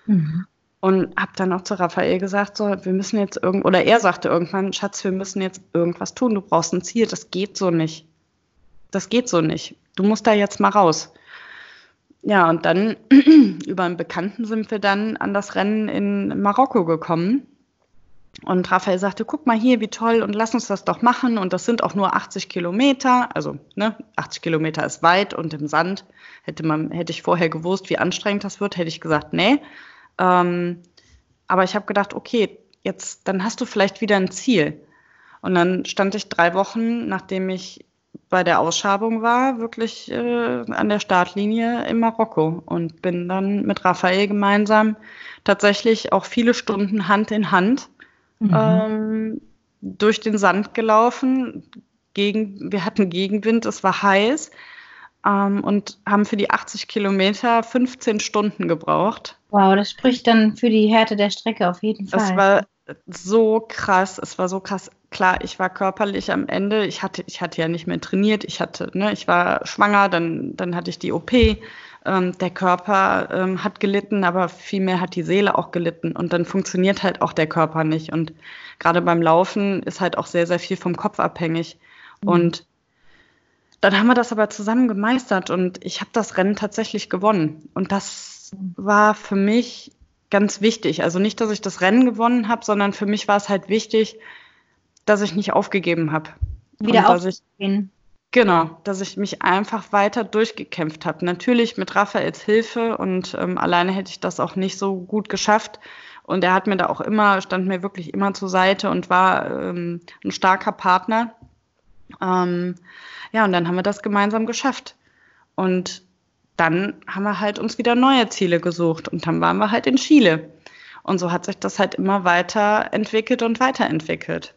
Mhm. Und habe dann auch zu Raphael gesagt, so, wir müssen jetzt irgend oder er sagte irgendwann, Schatz, wir müssen jetzt irgendwas tun. Du brauchst ein Ziel. Das geht so nicht. Das geht so nicht. Du musst da jetzt mal raus. Ja, und dann *clears throat* über einen Bekannten sind wir dann an das Rennen in Marokko gekommen. Und Raphael sagte, guck mal hier, wie toll, und lass uns das doch machen. Und das sind auch nur 80 Kilometer. Also, ne, 80 Kilometer ist weit und im Sand. Hätte man, hätte ich vorher gewusst, wie anstrengend das wird, hätte ich gesagt, nee. Ähm, aber ich habe gedacht, okay, jetzt, dann hast du vielleicht wieder ein Ziel. Und dann stand ich drei Wochen, nachdem ich bei der Ausschabung war, wirklich äh, an der Startlinie in Marokko und bin dann mit Raphael gemeinsam tatsächlich auch viele Stunden Hand in Hand mhm. ähm, durch den Sand gelaufen. Gegen, wir hatten Gegenwind, es war heiß ähm, und haben für die 80 Kilometer 15 Stunden gebraucht. Wow, das spricht dann für die Härte der Strecke auf jeden Fall. Es war so krass, es war so krass. Klar, ich war körperlich am Ende. Ich hatte, ich hatte ja nicht mehr trainiert. Ich hatte, ne, ich war schwanger, dann, dann hatte ich die OP. Ähm, der Körper ähm, hat gelitten, aber vielmehr hat die Seele auch gelitten. Und dann funktioniert halt auch der Körper nicht. Und gerade beim Laufen ist halt auch sehr, sehr viel vom Kopf abhängig. Mhm. Und dann haben wir das aber zusammen gemeistert und ich habe das Rennen tatsächlich gewonnen. Und das war für mich ganz wichtig. Also nicht, dass ich das Rennen gewonnen habe, sondern für mich war es halt wichtig, dass ich nicht aufgegeben habe. Wieder aufzugehen. Genau, dass ich mich einfach weiter durchgekämpft habe. Natürlich mit Raphaels Hilfe und ähm, alleine hätte ich das auch nicht so gut geschafft. Und er hat mir da auch immer, stand mir wirklich immer zur Seite und war ähm, ein starker Partner. Ähm, ja, und dann haben wir das gemeinsam geschafft. Und dann haben wir halt uns wieder neue Ziele gesucht und dann waren wir halt in Chile. Und so hat sich das halt immer weiterentwickelt und weiterentwickelt.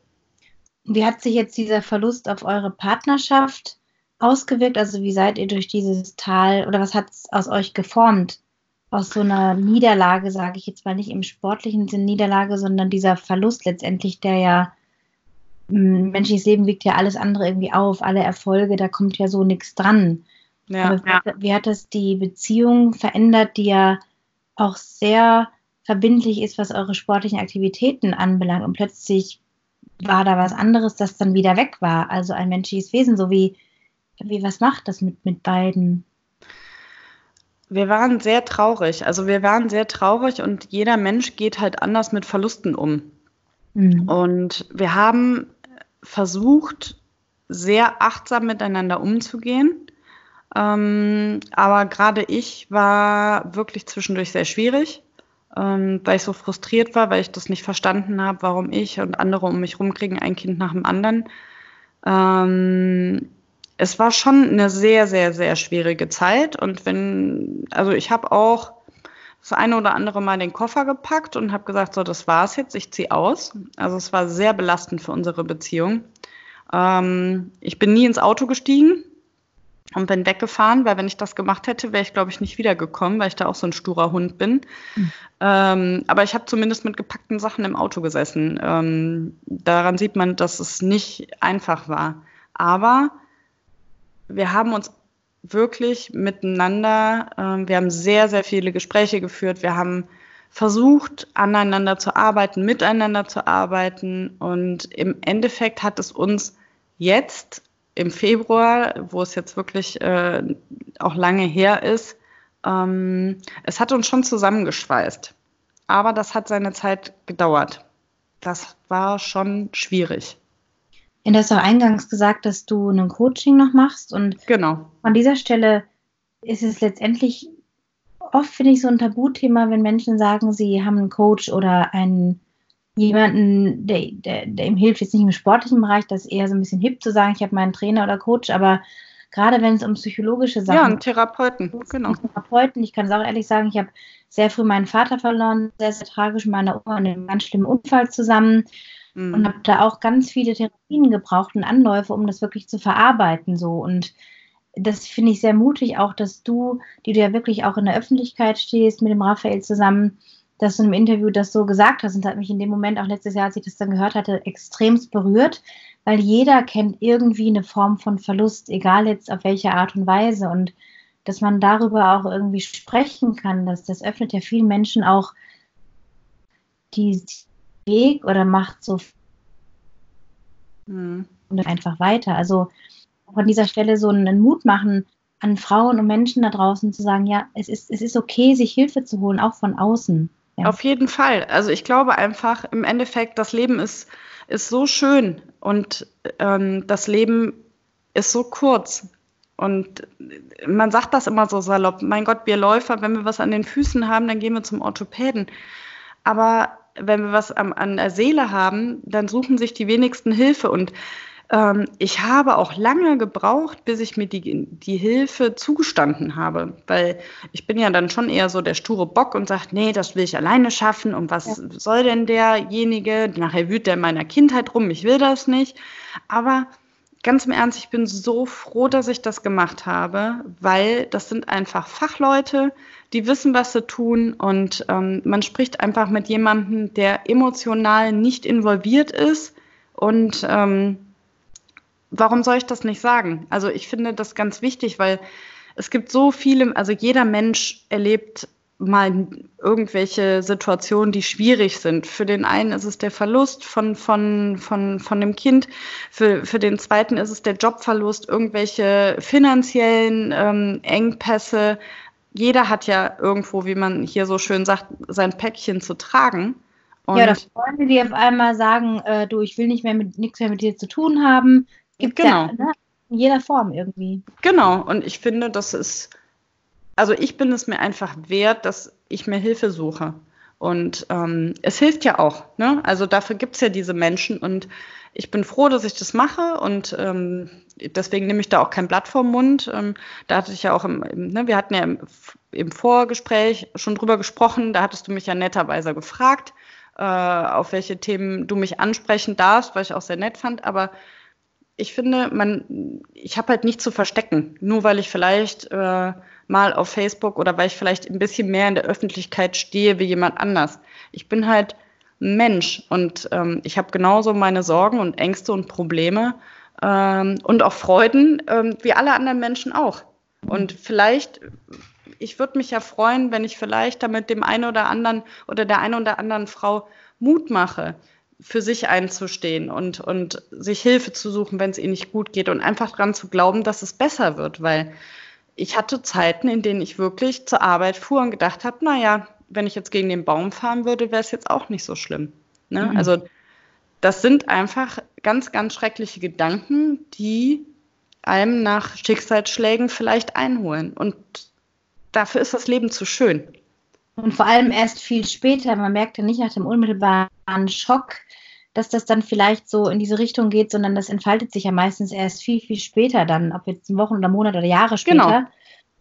Wie hat sich jetzt dieser Verlust auf eure Partnerschaft ausgewirkt? Also wie seid ihr durch dieses Tal oder was hat es aus euch geformt? Aus so einer Niederlage, sage ich jetzt mal nicht im sportlichen Sinn Niederlage, sondern dieser Verlust letztendlich, der ja menschliches Leben wiegt ja alles andere irgendwie auf, alle Erfolge, da kommt ja so nichts dran. Ja, Aber ja. wie hat das die Beziehung verändert, die ja auch sehr verbindlich ist, was eure sportlichen Aktivitäten anbelangt und plötzlich war da was anderes, das dann wieder weg war. Also ein menschliches Wesen, so wie, wie was macht das mit, mit beiden? Wir waren sehr traurig. Also wir waren sehr traurig und jeder Mensch geht halt anders mit Verlusten um. Mhm. Und wir haben versucht, sehr achtsam miteinander umzugehen. Ähm, aber gerade ich war wirklich zwischendurch sehr schwierig, ähm, weil ich so frustriert war, weil ich das nicht verstanden habe, warum ich und andere um mich rumkriegen ein Kind nach dem anderen. Ähm, es war schon eine sehr, sehr, sehr schwierige Zeit. Und wenn, also ich habe auch das eine oder andere Mal den Koffer gepackt und habe gesagt, so, das war's jetzt, ich ziehe aus. Also es war sehr belastend für unsere Beziehung. Ähm, ich bin nie ins Auto gestiegen. und bin weggefahren, weil wenn ich das gemacht hätte, wäre ich, glaube ich, nicht wiedergekommen, weil ich da auch so ein sturer Hund bin. Mhm. Ähm, aber ich habe zumindest mit gepackten Sachen im Auto gesessen. Ähm, daran sieht man, dass es nicht einfach war. Aber wir haben uns wirklich miteinander, ähm, wir haben sehr, sehr viele Gespräche geführt. Wir haben versucht, aneinander zu arbeiten, miteinander zu arbeiten. Und im Endeffekt hat es uns jetzt im Februar, wo es jetzt wirklich äh, auch lange her ist, ähm, es hat uns schon zusammengeschweißt. Aber das hat seine Zeit gedauert. Das war schon schwierig. Du hast auch eingangs gesagt, dass du ein Coaching noch machst und genau. an dieser Stelle ist es letztendlich oft, finde ich, so ein Tabuthema, wenn Menschen sagen, sie haben einen Coach oder einen jemanden, der, der, der ihm hilft, jetzt nicht im sportlichen Bereich, das ist eher so ein bisschen hip zu sagen, ich habe meinen Trainer oder Coach, aber gerade wenn es um psychologische Sachen geht. Ja, einen Therapeuten, genau. Einen Therapeuten, ich kann es auch ehrlich sagen, ich habe sehr früh meinen Vater verloren, sehr, sehr tragisch mit meiner Oma in einem ganz schlimmen Unfall zusammen mhm. und habe da auch ganz viele Therapien gebraucht und Anläufe, um das wirklich zu verarbeiten so. Und das finde ich sehr mutig auch, dass du, die du ja wirklich auch in der Öffentlichkeit stehst, mit dem Raphael zusammen, dass du im Interview das so gesagt hast. Und hat mich in dem Moment auch letztes Jahr, als ich das dann gehört hatte, extremst berührt, weil jeder kennt irgendwie eine Form von Verlust, egal jetzt auf welche Art und Weise. Und dass man darüber auch irgendwie sprechen kann, dass das öffnet ja vielen Menschen auch die Weg oder macht so hm. und einfach weiter. Also von dieser Stelle so einen Mut machen an Frauen und Menschen da draußen zu sagen, ja, es ist, es ist okay, sich Hilfe zu holen, auch von außen. Ja. Auf jeden Fall. Also ich glaube einfach, im Endeffekt, das Leben ist, ist so schön und ähm, das Leben ist so kurz. Und man sagt das immer so salopp, mein Gott, wir Läufer, wenn wir was an den Füßen haben, dann gehen wir zum Orthopäden. Aber wenn wir was am, an der Seele haben, dann suchen sich die wenigsten Hilfe. Und ähm, ich habe auch lange gebraucht, bis ich mir die, die Hilfe zugestanden habe, weil ich bin ja dann schon eher so der sture Bock und sage, nee, das will ich alleine schaffen und was ja. soll denn derjenige? Nachher wühlt der in meiner Kindheit rum, ich will das nicht. Aber ganz im Ernst, ich bin so froh, dass ich das gemacht habe, weil das sind einfach Fachleute, die wissen, was sie tun und ähm, man spricht einfach mit jemandem, der emotional nicht involviert ist und ähm, warum soll ich das nicht sagen? Also ich finde das ganz wichtig, weil es gibt so viele, also jeder Mensch erlebt mal irgendwelche Situationen, die schwierig sind. Für den einen ist es der Verlust von, von, von, von dem Kind, für, für den zweiten ist es der Jobverlust, irgendwelche finanziellen ähm, Engpässe. Jeder hat ja irgendwo, wie man hier so schön sagt, sein Päckchen zu tragen. Und ja, das Freunde, die auf einmal sagen, äh, du, ich will nicht mehr mit nichts mehr mit dir zu tun haben, Gibt genau. ja ne? in jeder Form irgendwie. Genau, und ich finde, das ist, also ich bin es mir einfach wert, dass ich mir Hilfe suche. Und ähm, es hilft ja auch. Ne? Also dafür gibt es ja diese Menschen und ich bin froh, dass ich das mache und ähm, deswegen nehme ich da auch kein Blatt vorm Mund. Ähm, da hatte ich ja auch im, im ne, wir hatten ja im, im, Vorgespräch schon drüber gesprochen, da hattest du mich ja netterweise gefragt, äh, auf welche Themen du mich ansprechen darfst, weil ich auch sehr nett fand, aber ich finde, man, ich habe halt nichts zu verstecken. Nur weil ich vielleicht äh, mal auf Facebook oder weil ich vielleicht ein bisschen mehr in der Öffentlichkeit stehe wie jemand anders. Ich bin halt ein Mensch und ähm, ich habe genauso meine Sorgen und Ängste und Probleme ähm, und auch Freuden ähm, wie alle anderen Menschen auch. Und vielleicht, ich würde mich ja freuen, wenn ich vielleicht damit dem einen oder anderen oder der einen oder anderen Frau Mut mache für sich einzustehen und, und sich Hilfe zu suchen, wenn es ihnen nicht gut geht und einfach daran zu glauben, dass es besser wird, weil ich hatte Zeiten, in denen ich wirklich zur Arbeit fuhr und gedacht habe, naja, wenn ich jetzt gegen den Baum fahren würde, wäre es jetzt auch nicht so schlimm. Ne? Mhm. Also das sind einfach ganz, ganz schreckliche Gedanken, die einem nach Schicksalsschlägen vielleicht einholen. Und dafür ist das Leben zu schön. Und vor allem erst viel später. Man merkt ja nicht nach dem unmittelbaren Schock, dass das dann vielleicht so in diese Richtung geht, sondern das entfaltet sich ja meistens erst viel, viel später dann, ob jetzt Wochen oder Monate oder Jahre später, genau.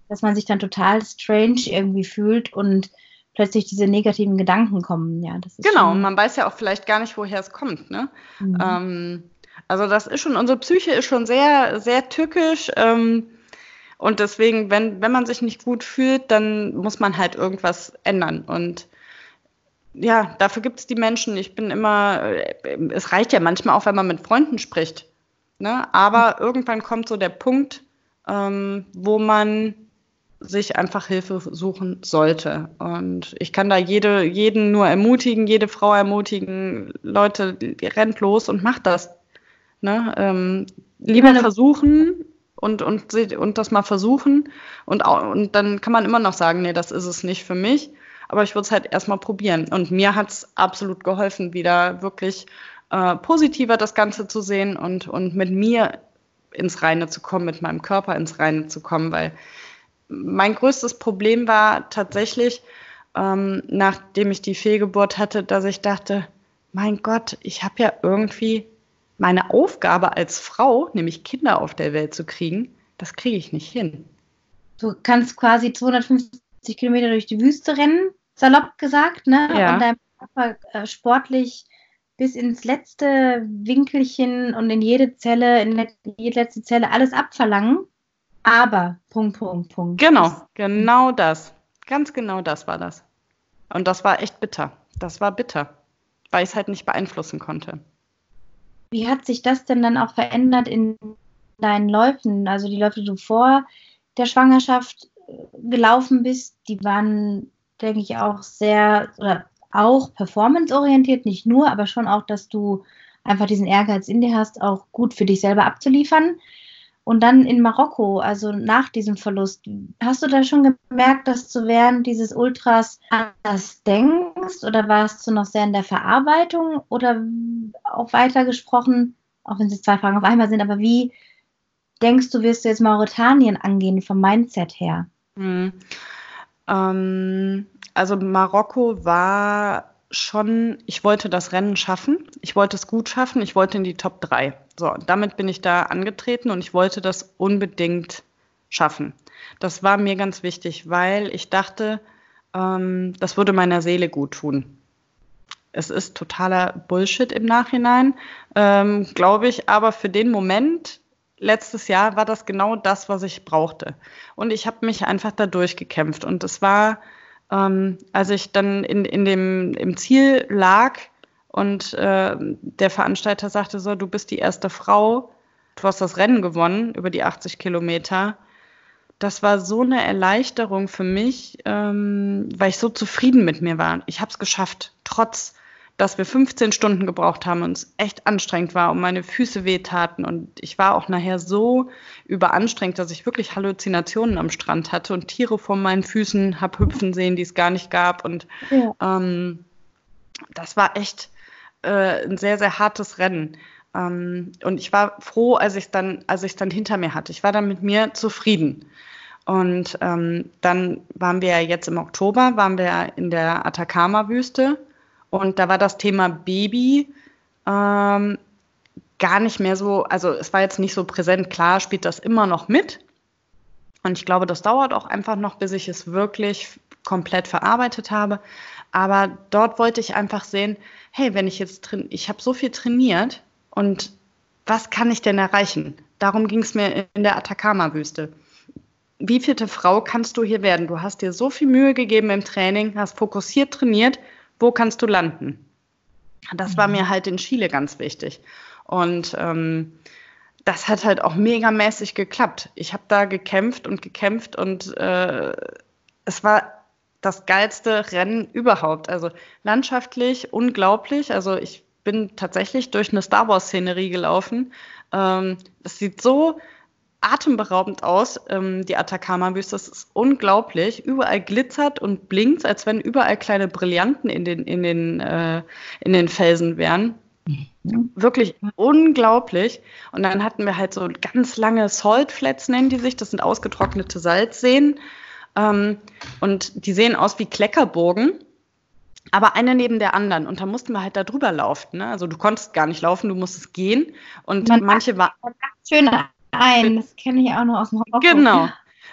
dass man sich dann total strange irgendwie fühlt und plötzlich diese negativen Gedanken kommen. Ja, das ist genau, und man weiß ja auch vielleicht gar nicht, woher es kommt. Ne? Mhm. Ähm, also das ist schon, unsere Psyche ist schon sehr, sehr tückisch. Ähm, Und deswegen, wenn, wenn man sich nicht gut fühlt, dann muss man halt irgendwas ändern. Und ja, dafür gibt es die Menschen. Ich bin immer, äh, es reicht ja manchmal auch, wenn man mit Freunden spricht. Ne? Aber irgendwann kommt so der Punkt, ähm, wo man sich einfach Hilfe suchen sollte. Und ich kann da jede, jeden nur ermutigen, jede Frau ermutigen, Leute, rennt los und macht das. Ne? Ähm, lieber versuchen und, und, und das mal versuchen. Und, und dann kann man immer noch sagen, nee, das ist es nicht für mich. Aber ich würde es halt erstmal probieren. Und mir hat es absolut geholfen, wieder wirklich äh, positiver das Ganze zu sehen und, und mit mir ins Reine zu kommen, mit meinem Körper ins Reine zu kommen, weil mein größtes Problem war tatsächlich, ähm, nachdem ich die Fehlgeburt hatte, dass ich dachte, mein Gott, ich habe ja irgendwie meine Aufgabe als Frau, nämlich Kinder auf der Welt zu kriegen, das kriege ich nicht hin. Du kannst quasi 250 Kilometer durch die Wüste rennen, salopp gesagt, ne? Ja. Und deinem Körper äh, sportlich bis ins letzte Winkelchen und in jede Zelle, in jede letzte Zelle alles abverlangen. Aber, Punkt, Punkt, Punkt. Genau, genau das. Ganz genau das war das. Und das war echt bitter. Das war bitter, weil ich es halt nicht beeinflussen konnte. Wie hat sich das denn dann auch verändert in deinen Läufen? Also die Läufe, die du vor der Schwangerschaft äh, gelaufen bist, die waren, denke ich, auch sehr oder auch performanceorientiert, nicht nur, aber schon auch, dass du einfach diesen Ehrgeiz in dir hast, auch gut für dich selber abzuliefern. Und dann in Marokko, also nach diesem Verlust, hast du da schon gemerkt, dass du während dieses Ultras anders denkst oder warst du noch sehr in der Verarbeitung oder auch weiter gesprochen, auch wenn es zwei Fragen auf einmal sind, aber wie denkst du, wirst du jetzt Mauretanien angehen vom Mindset her? Hm. Ähm, also Marokko war schon, ich wollte das Rennen schaffen, ich wollte es gut schaffen, ich wollte in die Top 3. So, damit bin ich da angetreten und ich wollte das unbedingt schaffen. Das war mir ganz wichtig, weil ich dachte, ähm, das würde meiner Seele gut tun. Es ist totaler Bullshit im Nachhinein, ähm, glaube ich, aber für den Moment letztes Jahr war das genau das, was ich brauchte. Und ich habe mich einfach da durchgekämpft. Und es war, ähm, als ich dann in, in dem, im Ziel lag und äh, der Veranstalter sagte so, du bist die erste Frau, du hast das Rennen gewonnen über die 80 Kilometer. Das war so eine Erleichterung für mich, ähm, weil ich so zufrieden mit mir war. Ich habe es geschafft, trotz dass wir 15 Stunden gebraucht haben und es echt anstrengend war und meine Füße wehtaten. Und ich war auch nachher so überanstrengt, dass ich wirklich Halluzinationen am Strand hatte und Tiere vor meinen Füßen habe hüpfen sehen, die es gar nicht gab. Und ja. ähm, das war echt äh, ein sehr, sehr hartes Rennen. Ähm, und ich war froh, als ich es dann, als ich dann hinter mir hatte. Ich war dann mit mir zufrieden. Und ähm, dann waren wir ja jetzt im Oktober, waren wir in der Atacama-Wüste und da war das Thema Baby ähm, gar nicht mehr so, also es war jetzt nicht so präsent. Klar spielt das immer noch mit. Und ich glaube, das dauert auch einfach noch, bis ich es wirklich komplett verarbeitet habe. Aber dort wollte ich einfach sehen, hey, wenn ich jetzt drin, ich habe so viel trainiert und was kann ich denn erreichen? Darum ging es mir in der Atacama-Wüste. Wie vielte Frau kannst du hier werden? Du hast dir so viel Mühe gegeben im Training, hast fokussiert trainiert wo kannst du landen? Das war mir mhm. halt in Chile ganz wichtig. Und ähm, das hat halt auch megamäßig geklappt. Ich habe da gekämpft und gekämpft und äh, es war das geilste Rennen überhaupt. Also landschaftlich unglaublich. Also ich bin tatsächlich durch eine Star Wars-Szenerie gelaufen. Ähm, das sieht so atemberaubend aus, ähm, die Atacama-Wüste. Das ist unglaublich. Überall glitzert und blinkt, als wenn überall kleine Brillanten in den, in den, äh, in den Felsen wären. Mhm. Wirklich unglaublich. Und dann hatten wir halt so ganz lange Salt Flats, nennen die sich. Das sind ausgetrocknete Salzseen. Ähm, und die sehen aus wie Kleckerburgen aber eine neben der anderen. Und da mussten wir halt da drüber laufen. Ne? Also du konntest gar nicht laufen, du musstest gehen. Und Man manche waren. Schöne ein. Das kenne ich auch nur aus dem Horror. Genau.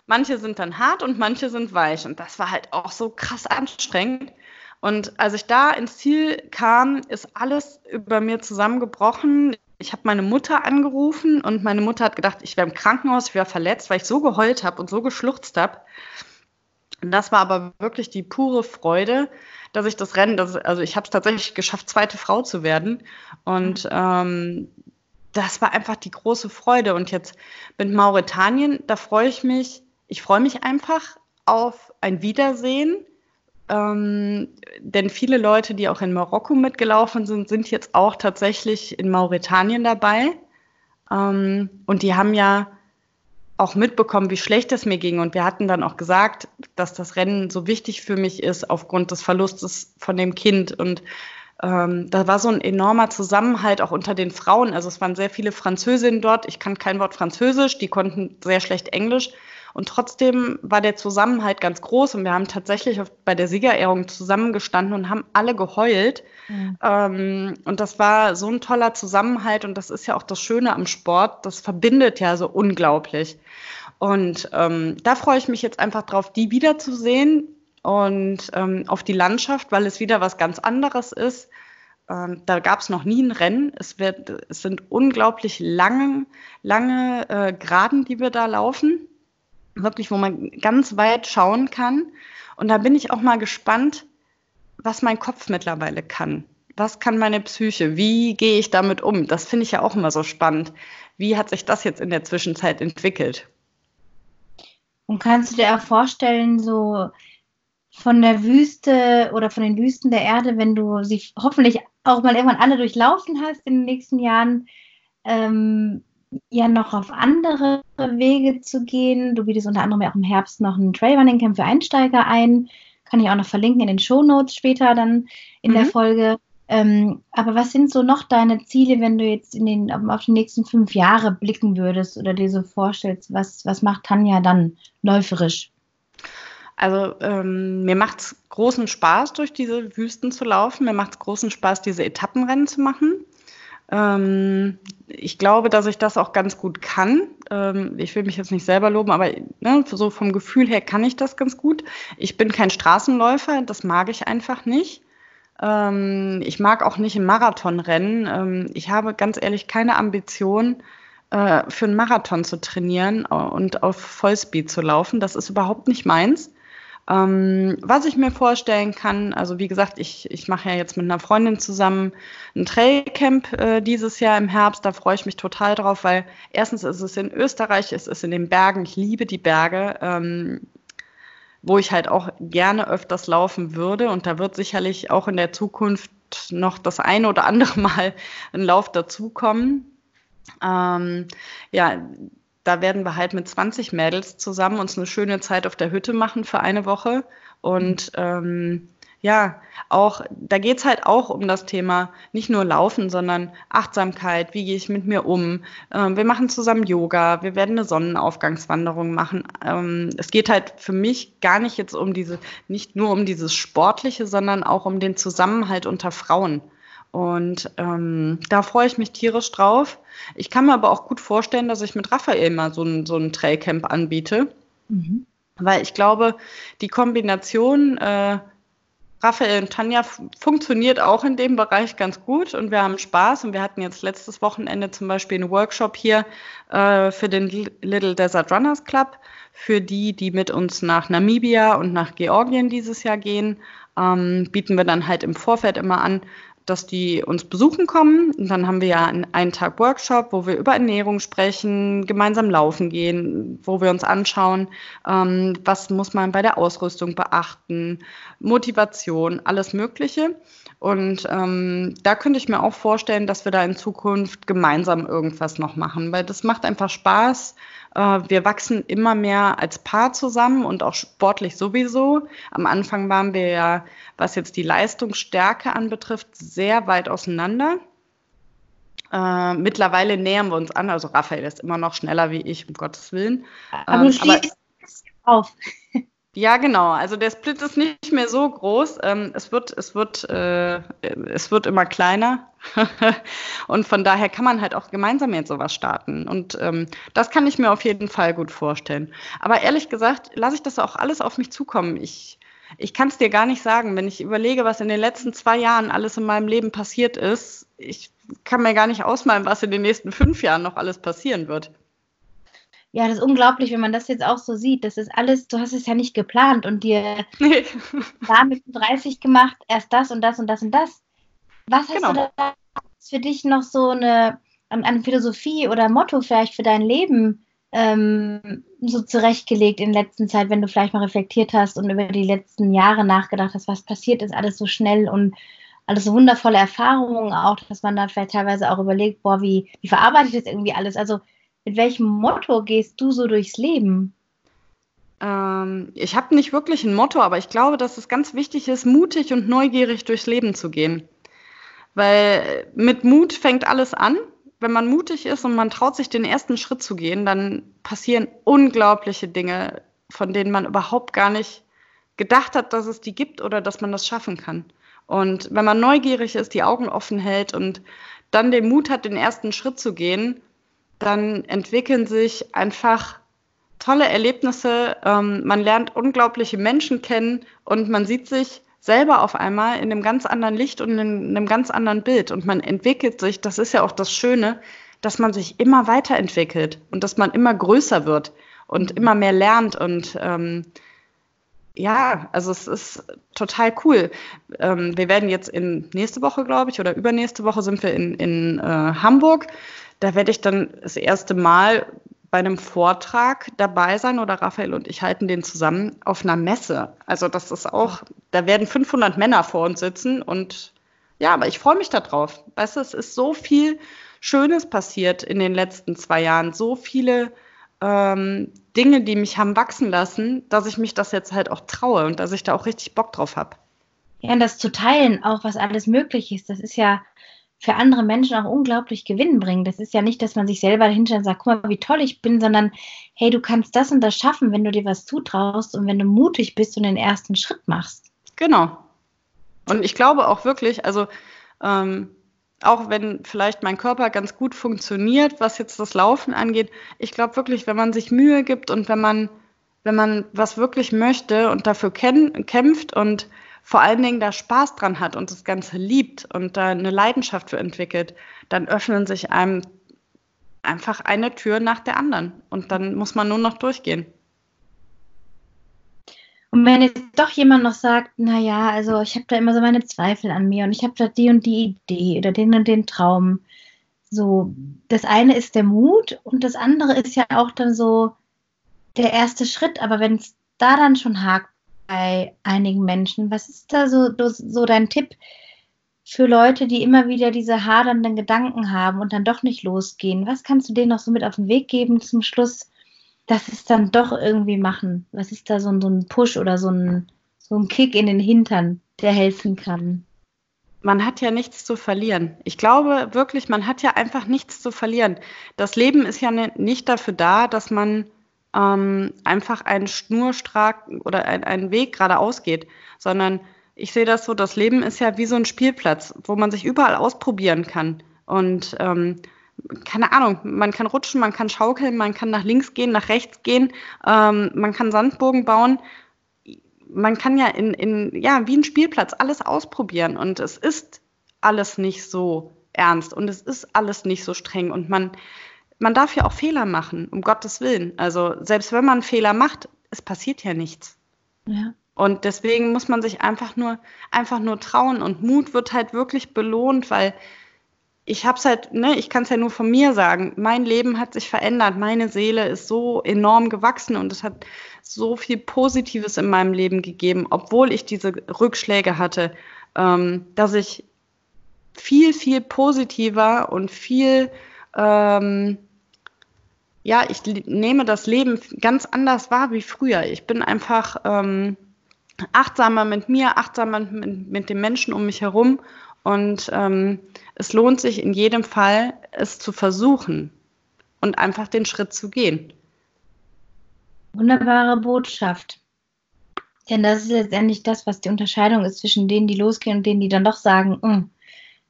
Manche sind dann hart und manche sind weich. Und das war halt auch so krass anstrengend. Und als ich da ins Ziel kam, ist alles über mir zusammengebrochen. Ich habe meine Mutter angerufen und meine Mutter hat gedacht, ich wäre im Krankenhaus, ich wäre verletzt, weil ich so geheult habe und so geschluchzt habe. Das war aber wirklich die pure Freude, dass ich das Rennen, also ich habe es tatsächlich geschafft, zweite Frau zu werden. Und ähm, das war einfach die große Freude. Und jetzt mit Mauretanien, da freue ich mich, ich freue mich einfach auf ein Wiedersehen. Ähm, denn viele Leute, die auch in Marokko mitgelaufen sind, sind jetzt auch tatsächlich in Mauretanien dabei. Ähm, und die haben ja auch mitbekommen, wie schlecht es mir ging. Und wir hatten dann auch gesagt, dass das Rennen so wichtig für mich ist aufgrund des Verlustes von dem Kind. Und ähm, da war so ein enormer Zusammenhalt auch unter den Frauen. Also es waren sehr viele Französinnen dort. Ich kann kein Wort Französisch, die konnten sehr schlecht Englisch. Und trotzdem war der Zusammenhalt ganz groß und wir haben tatsächlich bei der Siegerehrung zusammengestanden und haben alle geheult. Mhm. Ähm, und das war so ein toller Zusammenhalt und das ist ja auch das Schöne am Sport. Das verbindet ja so unglaublich. Und ähm, da freue ich mich jetzt einfach drauf, die wiederzusehen und ähm, auf die Landschaft, weil es wieder was ganz anderes ist. Ähm, da gab es noch nie ein Rennen. Es, wird, es sind unglaublich lange, lange äh, Graden, die wir da laufen wirklich, wo man ganz weit schauen kann. Und da bin ich auch mal gespannt, was mein Kopf mittlerweile kann. Was kann meine Psyche? Wie gehe ich damit um? Das finde ich ja auch immer so spannend. Wie hat sich das jetzt in der Zwischenzeit entwickelt? Und kannst du dir auch vorstellen, so von der Wüste oder von den Wüsten der Erde, wenn du sie hoffentlich auch mal irgendwann alle durchlaufen hast in den nächsten Jahren, ähm, ja noch auf andere Wege zu gehen. Du bietest unter anderem ja auch im Herbst noch ein Trailrunning Camp für Einsteiger ein. Kann ich auch noch verlinken in den Show Notes später dann in mhm. der Folge. Ähm, aber was sind so noch deine Ziele, wenn du jetzt in den, auf die nächsten fünf Jahre blicken würdest oder dir so vorstellst, was, was macht Tanja dann läuferisch? Also ähm, mir macht es großen Spaß, durch diese Wüsten zu laufen. Mir macht es großen Spaß, diese Etappenrennen zu machen. Ähm, ich glaube, dass ich das auch ganz gut kann. Ähm, ich will mich jetzt nicht selber loben, aber ne, so vom Gefühl her kann ich das ganz gut. Ich bin kein Straßenläufer, das mag ich einfach nicht. Ähm, ich mag auch nicht im Marathonrennen. Ähm, ich habe ganz ehrlich keine Ambition, äh, für einen Marathon zu trainieren und auf Vollspeed zu laufen. Das ist überhaupt nicht meins. Ähm, was ich mir vorstellen kann, also wie gesagt, ich, ich mache ja jetzt mit einer Freundin zusammen ein Trailcamp äh, dieses Jahr im Herbst. Da freue ich mich total drauf, weil erstens ist es in Österreich, es ist in den Bergen. Ich liebe die Berge, ähm, wo ich halt auch gerne öfters laufen würde. Und da wird sicherlich auch in der Zukunft noch das eine oder andere *laughs* Mal ein Lauf dazukommen. Ähm, ja, da werden wir halt mit 20 Mädels zusammen uns eine schöne Zeit auf der Hütte machen für eine Woche. Und ähm, ja, auch, da geht's halt auch um das Thema nicht nur Laufen, sondern Achtsamkeit, wie gehe ich mit mir um. Ähm, wir machen zusammen Yoga, wir werden eine Sonnenaufgangswanderung machen. Ähm, es geht halt für mich gar nicht jetzt um diese, nicht nur um dieses Sportliche, sondern auch um den Zusammenhalt unter Frauen. Und ähm, da freue ich mich tierisch drauf. Ich kann mir aber auch gut vorstellen, dass ich mit Raphael mal so ein, so ein Trailcamp anbiete. Mhm. Weil ich glaube, die Kombination äh, Raphael und Tanja funktioniert auch in dem Bereich ganz gut und wir haben Spaß. Und wir hatten jetzt letztes Wochenende zum Beispiel einen Workshop hier äh, für den Little Desert Runners Club, für die, die mit uns nach Namibia und nach Georgien dieses Jahr gehen. Ähm, bieten wir dann halt im Vorfeld immer an, dass die uns besuchen kommen. Und dann haben wir ja einen Tag Workshop, wo wir über Ernährung sprechen, gemeinsam laufen gehen, wo wir uns anschauen, ähm, was muss man bei der Ausrüstung beachten, Motivation, alles Mögliche. Und ähm, da könnte ich mir auch vorstellen, dass wir da in Zukunft gemeinsam irgendwas noch machen, weil das macht einfach Spaß. Äh, wir wachsen immer mehr als Paar zusammen und auch sportlich sowieso. Am Anfang waren wir ja, was jetzt die Leistungsstärke anbetrifft, sehr weit auseinander. Äh, mittlerweile nähern wir uns an. Also Raphael ist immer noch schneller wie ich, um Gottes Willen. Aber ähm, schließt auf. *laughs* Ja, genau. Also der Split ist nicht mehr so groß. Ähm, es wird, es wird, äh, es wird immer kleiner. *laughs* und von daher kann man halt auch gemeinsam jetzt sowas starten. Und ähm, das kann ich mir auf jeden Fall gut vorstellen. Aber ehrlich gesagt, lasse ich das auch alles auf mich zukommen. Ich, ich kann es dir gar nicht sagen. Wenn ich überlege, was in den letzten zwei Jahren alles in meinem Leben passiert ist, ich kann mir gar nicht ausmalen, was in den nächsten fünf Jahren noch alles passieren wird. Ja, das ist unglaublich, wenn man das jetzt auch so sieht. Das ist alles, du hast es ja nicht geplant und dir *laughs* nee. da mit 30 gemacht, erst das und das und das und das. Was hast genau. du da für dich noch so eine an Philosophie oder Motto vielleicht für dein Leben ähm, so zurechtgelegt in der letzten Zeit, wenn du vielleicht mal reflektiert hast und über die letzten Jahre nachgedacht hast, was passiert ist, alles so schnell und alles so wundervolle Erfahrungen auch, dass man dann vielleicht teilweise auch überlegt, boah, wie, wie verarbeite ich das irgendwie alles? Also mit welchem Motto gehst du so durchs Leben? Ähm, ich habe nicht wirklich ein Motto, aber ich glaube, dass es ganz wichtig ist, mutig und neugierig durchs Leben zu gehen. Weil mit Mut fängt alles an wenn man mutig ist und man traut sich den ersten Schritt zu gehen, dann passieren unglaubliche Dinge, von denen man überhaupt gar nicht gedacht hat, dass es die gibt oder dass man das schaffen kann. Und wenn man neugierig ist, die Augen offen hält und dann den Mut hat, den ersten Schritt zu gehen, dann entwickeln sich einfach tolle Erlebnisse. Ähm, man lernt unglaubliche Menschen kennen und man sieht sich selber auf einmal in einem ganz anderen Licht und in einem ganz anderen Bild. Und man entwickelt sich, das ist ja auch das Schöne, dass man sich immer weiterentwickelt und dass man immer größer wird und mhm. immer mehr lernt. Und ähm, ja, also es ist total cool. Ähm, wir werden jetzt in nächste Woche, glaube ich, oder übernächste Woche sind wir in, in äh, Hamburg. Da werde ich dann das erste Mal bei einem Vortrag dabei sein oder Raphael und ich halten den zusammen auf einer Messe. Also das ist auch, da werden 500 Männer vor uns sitzen und ja, aber ich freue mich darauf. Weißt du, es ist so viel Schönes passiert in den letzten zwei Jahren, so viele ähm, Dinge, die mich haben wachsen lassen, dass ich mich das jetzt halt auch traue und dass ich da auch richtig Bock drauf habe. Ja, und das zu teilen, auch was alles möglich ist, das ist ja für andere Menschen auch unglaublich Gewinn bringen. Das ist ja nicht, dass man sich selber dahinter und sagt, guck mal, wie toll ich bin, sondern hey, du kannst das und das schaffen, wenn du dir was zutraust und wenn du mutig bist und den ersten Schritt machst. Genau. Und ich glaube auch wirklich, also ähm, auch wenn vielleicht mein Körper ganz gut funktioniert, was jetzt das Laufen angeht, ich glaube wirklich, wenn man sich Mühe gibt und wenn man, wenn man was wirklich möchte und dafür kämpft und vor allen Dingen da Spaß dran hat und das Ganze liebt und da eine Leidenschaft für entwickelt, dann öffnen sich einem einfach eine Tür nach der anderen und dann muss man nur noch durchgehen. Und wenn jetzt doch jemand noch sagt, naja, also ich habe da immer so meine Zweifel an mir und ich habe da die und die Idee oder den und den Traum. So, das eine ist der Mut und das andere ist ja auch dann so der erste Schritt. Aber wenn es da dann schon hakt, bei einigen Menschen. Was ist da so, so dein Tipp für Leute, die immer wieder diese hadernden Gedanken haben und dann doch nicht losgehen? Was kannst du denen noch so mit auf den Weg geben zum Schluss, dass es dann doch irgendwie machen? Was ist da so, so ein Push oder so ein, so ein Kick in den Hintern, der helfen kann? man hat ja nichts zu verlieren. Ich glaube wirklich, man hat ja einfach nichts zu verlieren. Das Leben ist ja ne, nicht dafür da, dass man ähm, einfach einen Schnurstrag oder ein, einen Weg geradeaus geht, sondern ich sehe das so, das Leben ist ja wie so ein Spielplatz, wo man sich überall ausprobieren kann. Und ähm, keine Ahnung, man kann rutschen, man kann schaukeln, man kann nach links gehen, nach rechts gehen, ähm, man kann Sandburgen bauen. Man kann ja in, in, ja, wie ein Spielplatz alles ausprobieren und es ist alles nicht so ernst und es ist alles nicht so streng und man, man darf ja auch Fehler machen, um Gottes Willen. Also selbst wenn man Fehler macht, es passiert ja nichts. Ja. Und deswegen muss man sich einfach nur, einfach nur trauen. Und Mut wird halt wirklich belohnt, weil ich hab's halt, ne, ich kann es ja nur von mir sagen. Mein Leben hat sich verändert. Meine Seele ist so enorm gewachsen und es hat so viel Positives in meinem Leben gegeben, obwohl ich diese Rückschläge hatte, ähm, dass ich viel, viel positiver und viel ähm, ja, ich nehme das Leben ganz anders wahr wie früher. Ich bin einfach ähm, achtsamer mit mir, achtsamer mit, mit den Menschen um mich herum. Und ähm, es lohnt sich in jedem Fall, es zu versuchen und einfach den Schritt zu gehen. Wunderbare Botschaft. Denn das ist letztendlich das, was die Unterscheidung ist zwischen denen, die losgehen und denen, die dann doch sagen, hm,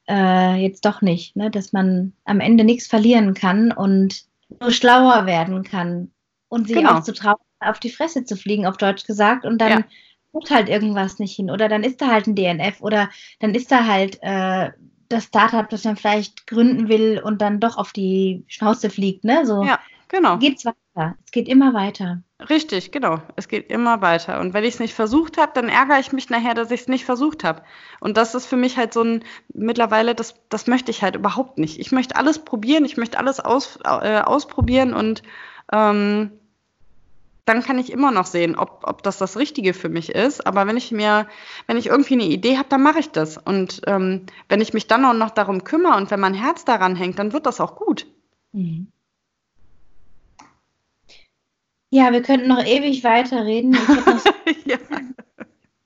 äh, jetzt doch nicht. Ne? Dass man am Ende nichts verlieren kann und nur schlauer werden kann und sich genau. auch zu trauen, auf die Fresse zu fliegen, auf Deutsch gesagt, und dann ja. guckt halt irgendwas nicht hin oder dann ist da halt ein DNF oder dann ist da halt äh, das Startup, das man vielleicht gründen will und dann doch auf die Schnauze fliegt, ne? So ja, genau. geht's weiter. Es geht immer weiter. Richtig, genau. Es geht immer weiter. Und wenn ich es nicht versucht habe, dann ärgere ich mich nachher, dass ich es nicht versucht habe. Und das ist für mich halt so ein, mittlerweile, das, das möchte ich halt überhaupt nicht. Ich möchte alles probieren, ich möchte alles aus, äh, ausprobieren und ähm, dann kann ich immer noch sehen, ob, ob das das Richtige für mich ist. Aber wenn ich mir, wenn ich irgendwie eine Idee habe, dann mache ich das. Und ähm, wenn ich mich dann auch noch darum kümmere und wenn mein Herz daran hängt, dann wird das auch gut. Mhm. Ja, wir könnten noch ewig weiterreden. Ich *laughs* ja.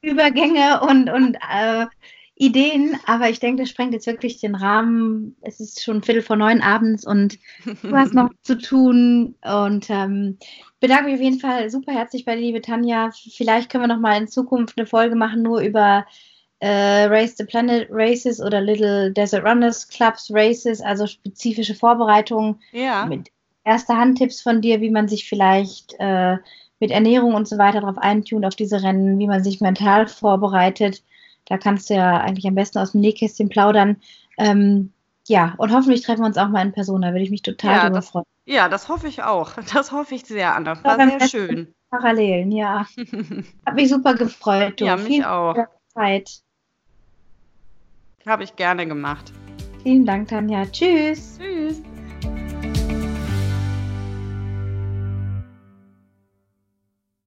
Übergänge und, und äh, Ideen, aber ich denke, das sprengt jetzt wirklich den Rahmen. Es ist schon Viertel vor neun abends und du hast noch *laughs* zu tun. Und ähm, bedanke mich auf jeden Fall super herzlich bei dir, liebe Tanja. Vielleicht können wir noch mal in Zukunft eine Folge machen, nur über äh, Race the Planet Races oder Little Desert Runners Clubs Races, also spezifische Vorbereitungen ja. mit erster Hand-Tipps von dir, wie man sich vielleicht äh, mit Ernährung und so weiter darauf eintunt, auf diese Rennen, wie man sich mental vorbereitet. Da kannst du ja eigentlich am besten aus dem Nähkästchen plaudern. Ähm, ja, und hoffentlich treffen wir uns auch mal in Person. Da würde ich mich total ja, darüber das, freuen. Ja, das hoffe ich auch. *laughs* Das hoffe ich sehr, Anna. War sehr schön. *laughs* Parallelen, ja. *laughs* Hat mich super gefreut. Du. Ja, mich Vielen auch. Zeit. Habe ich gerne gemacht. Vielen Dank, Tanja. Tschüss. Tschüss.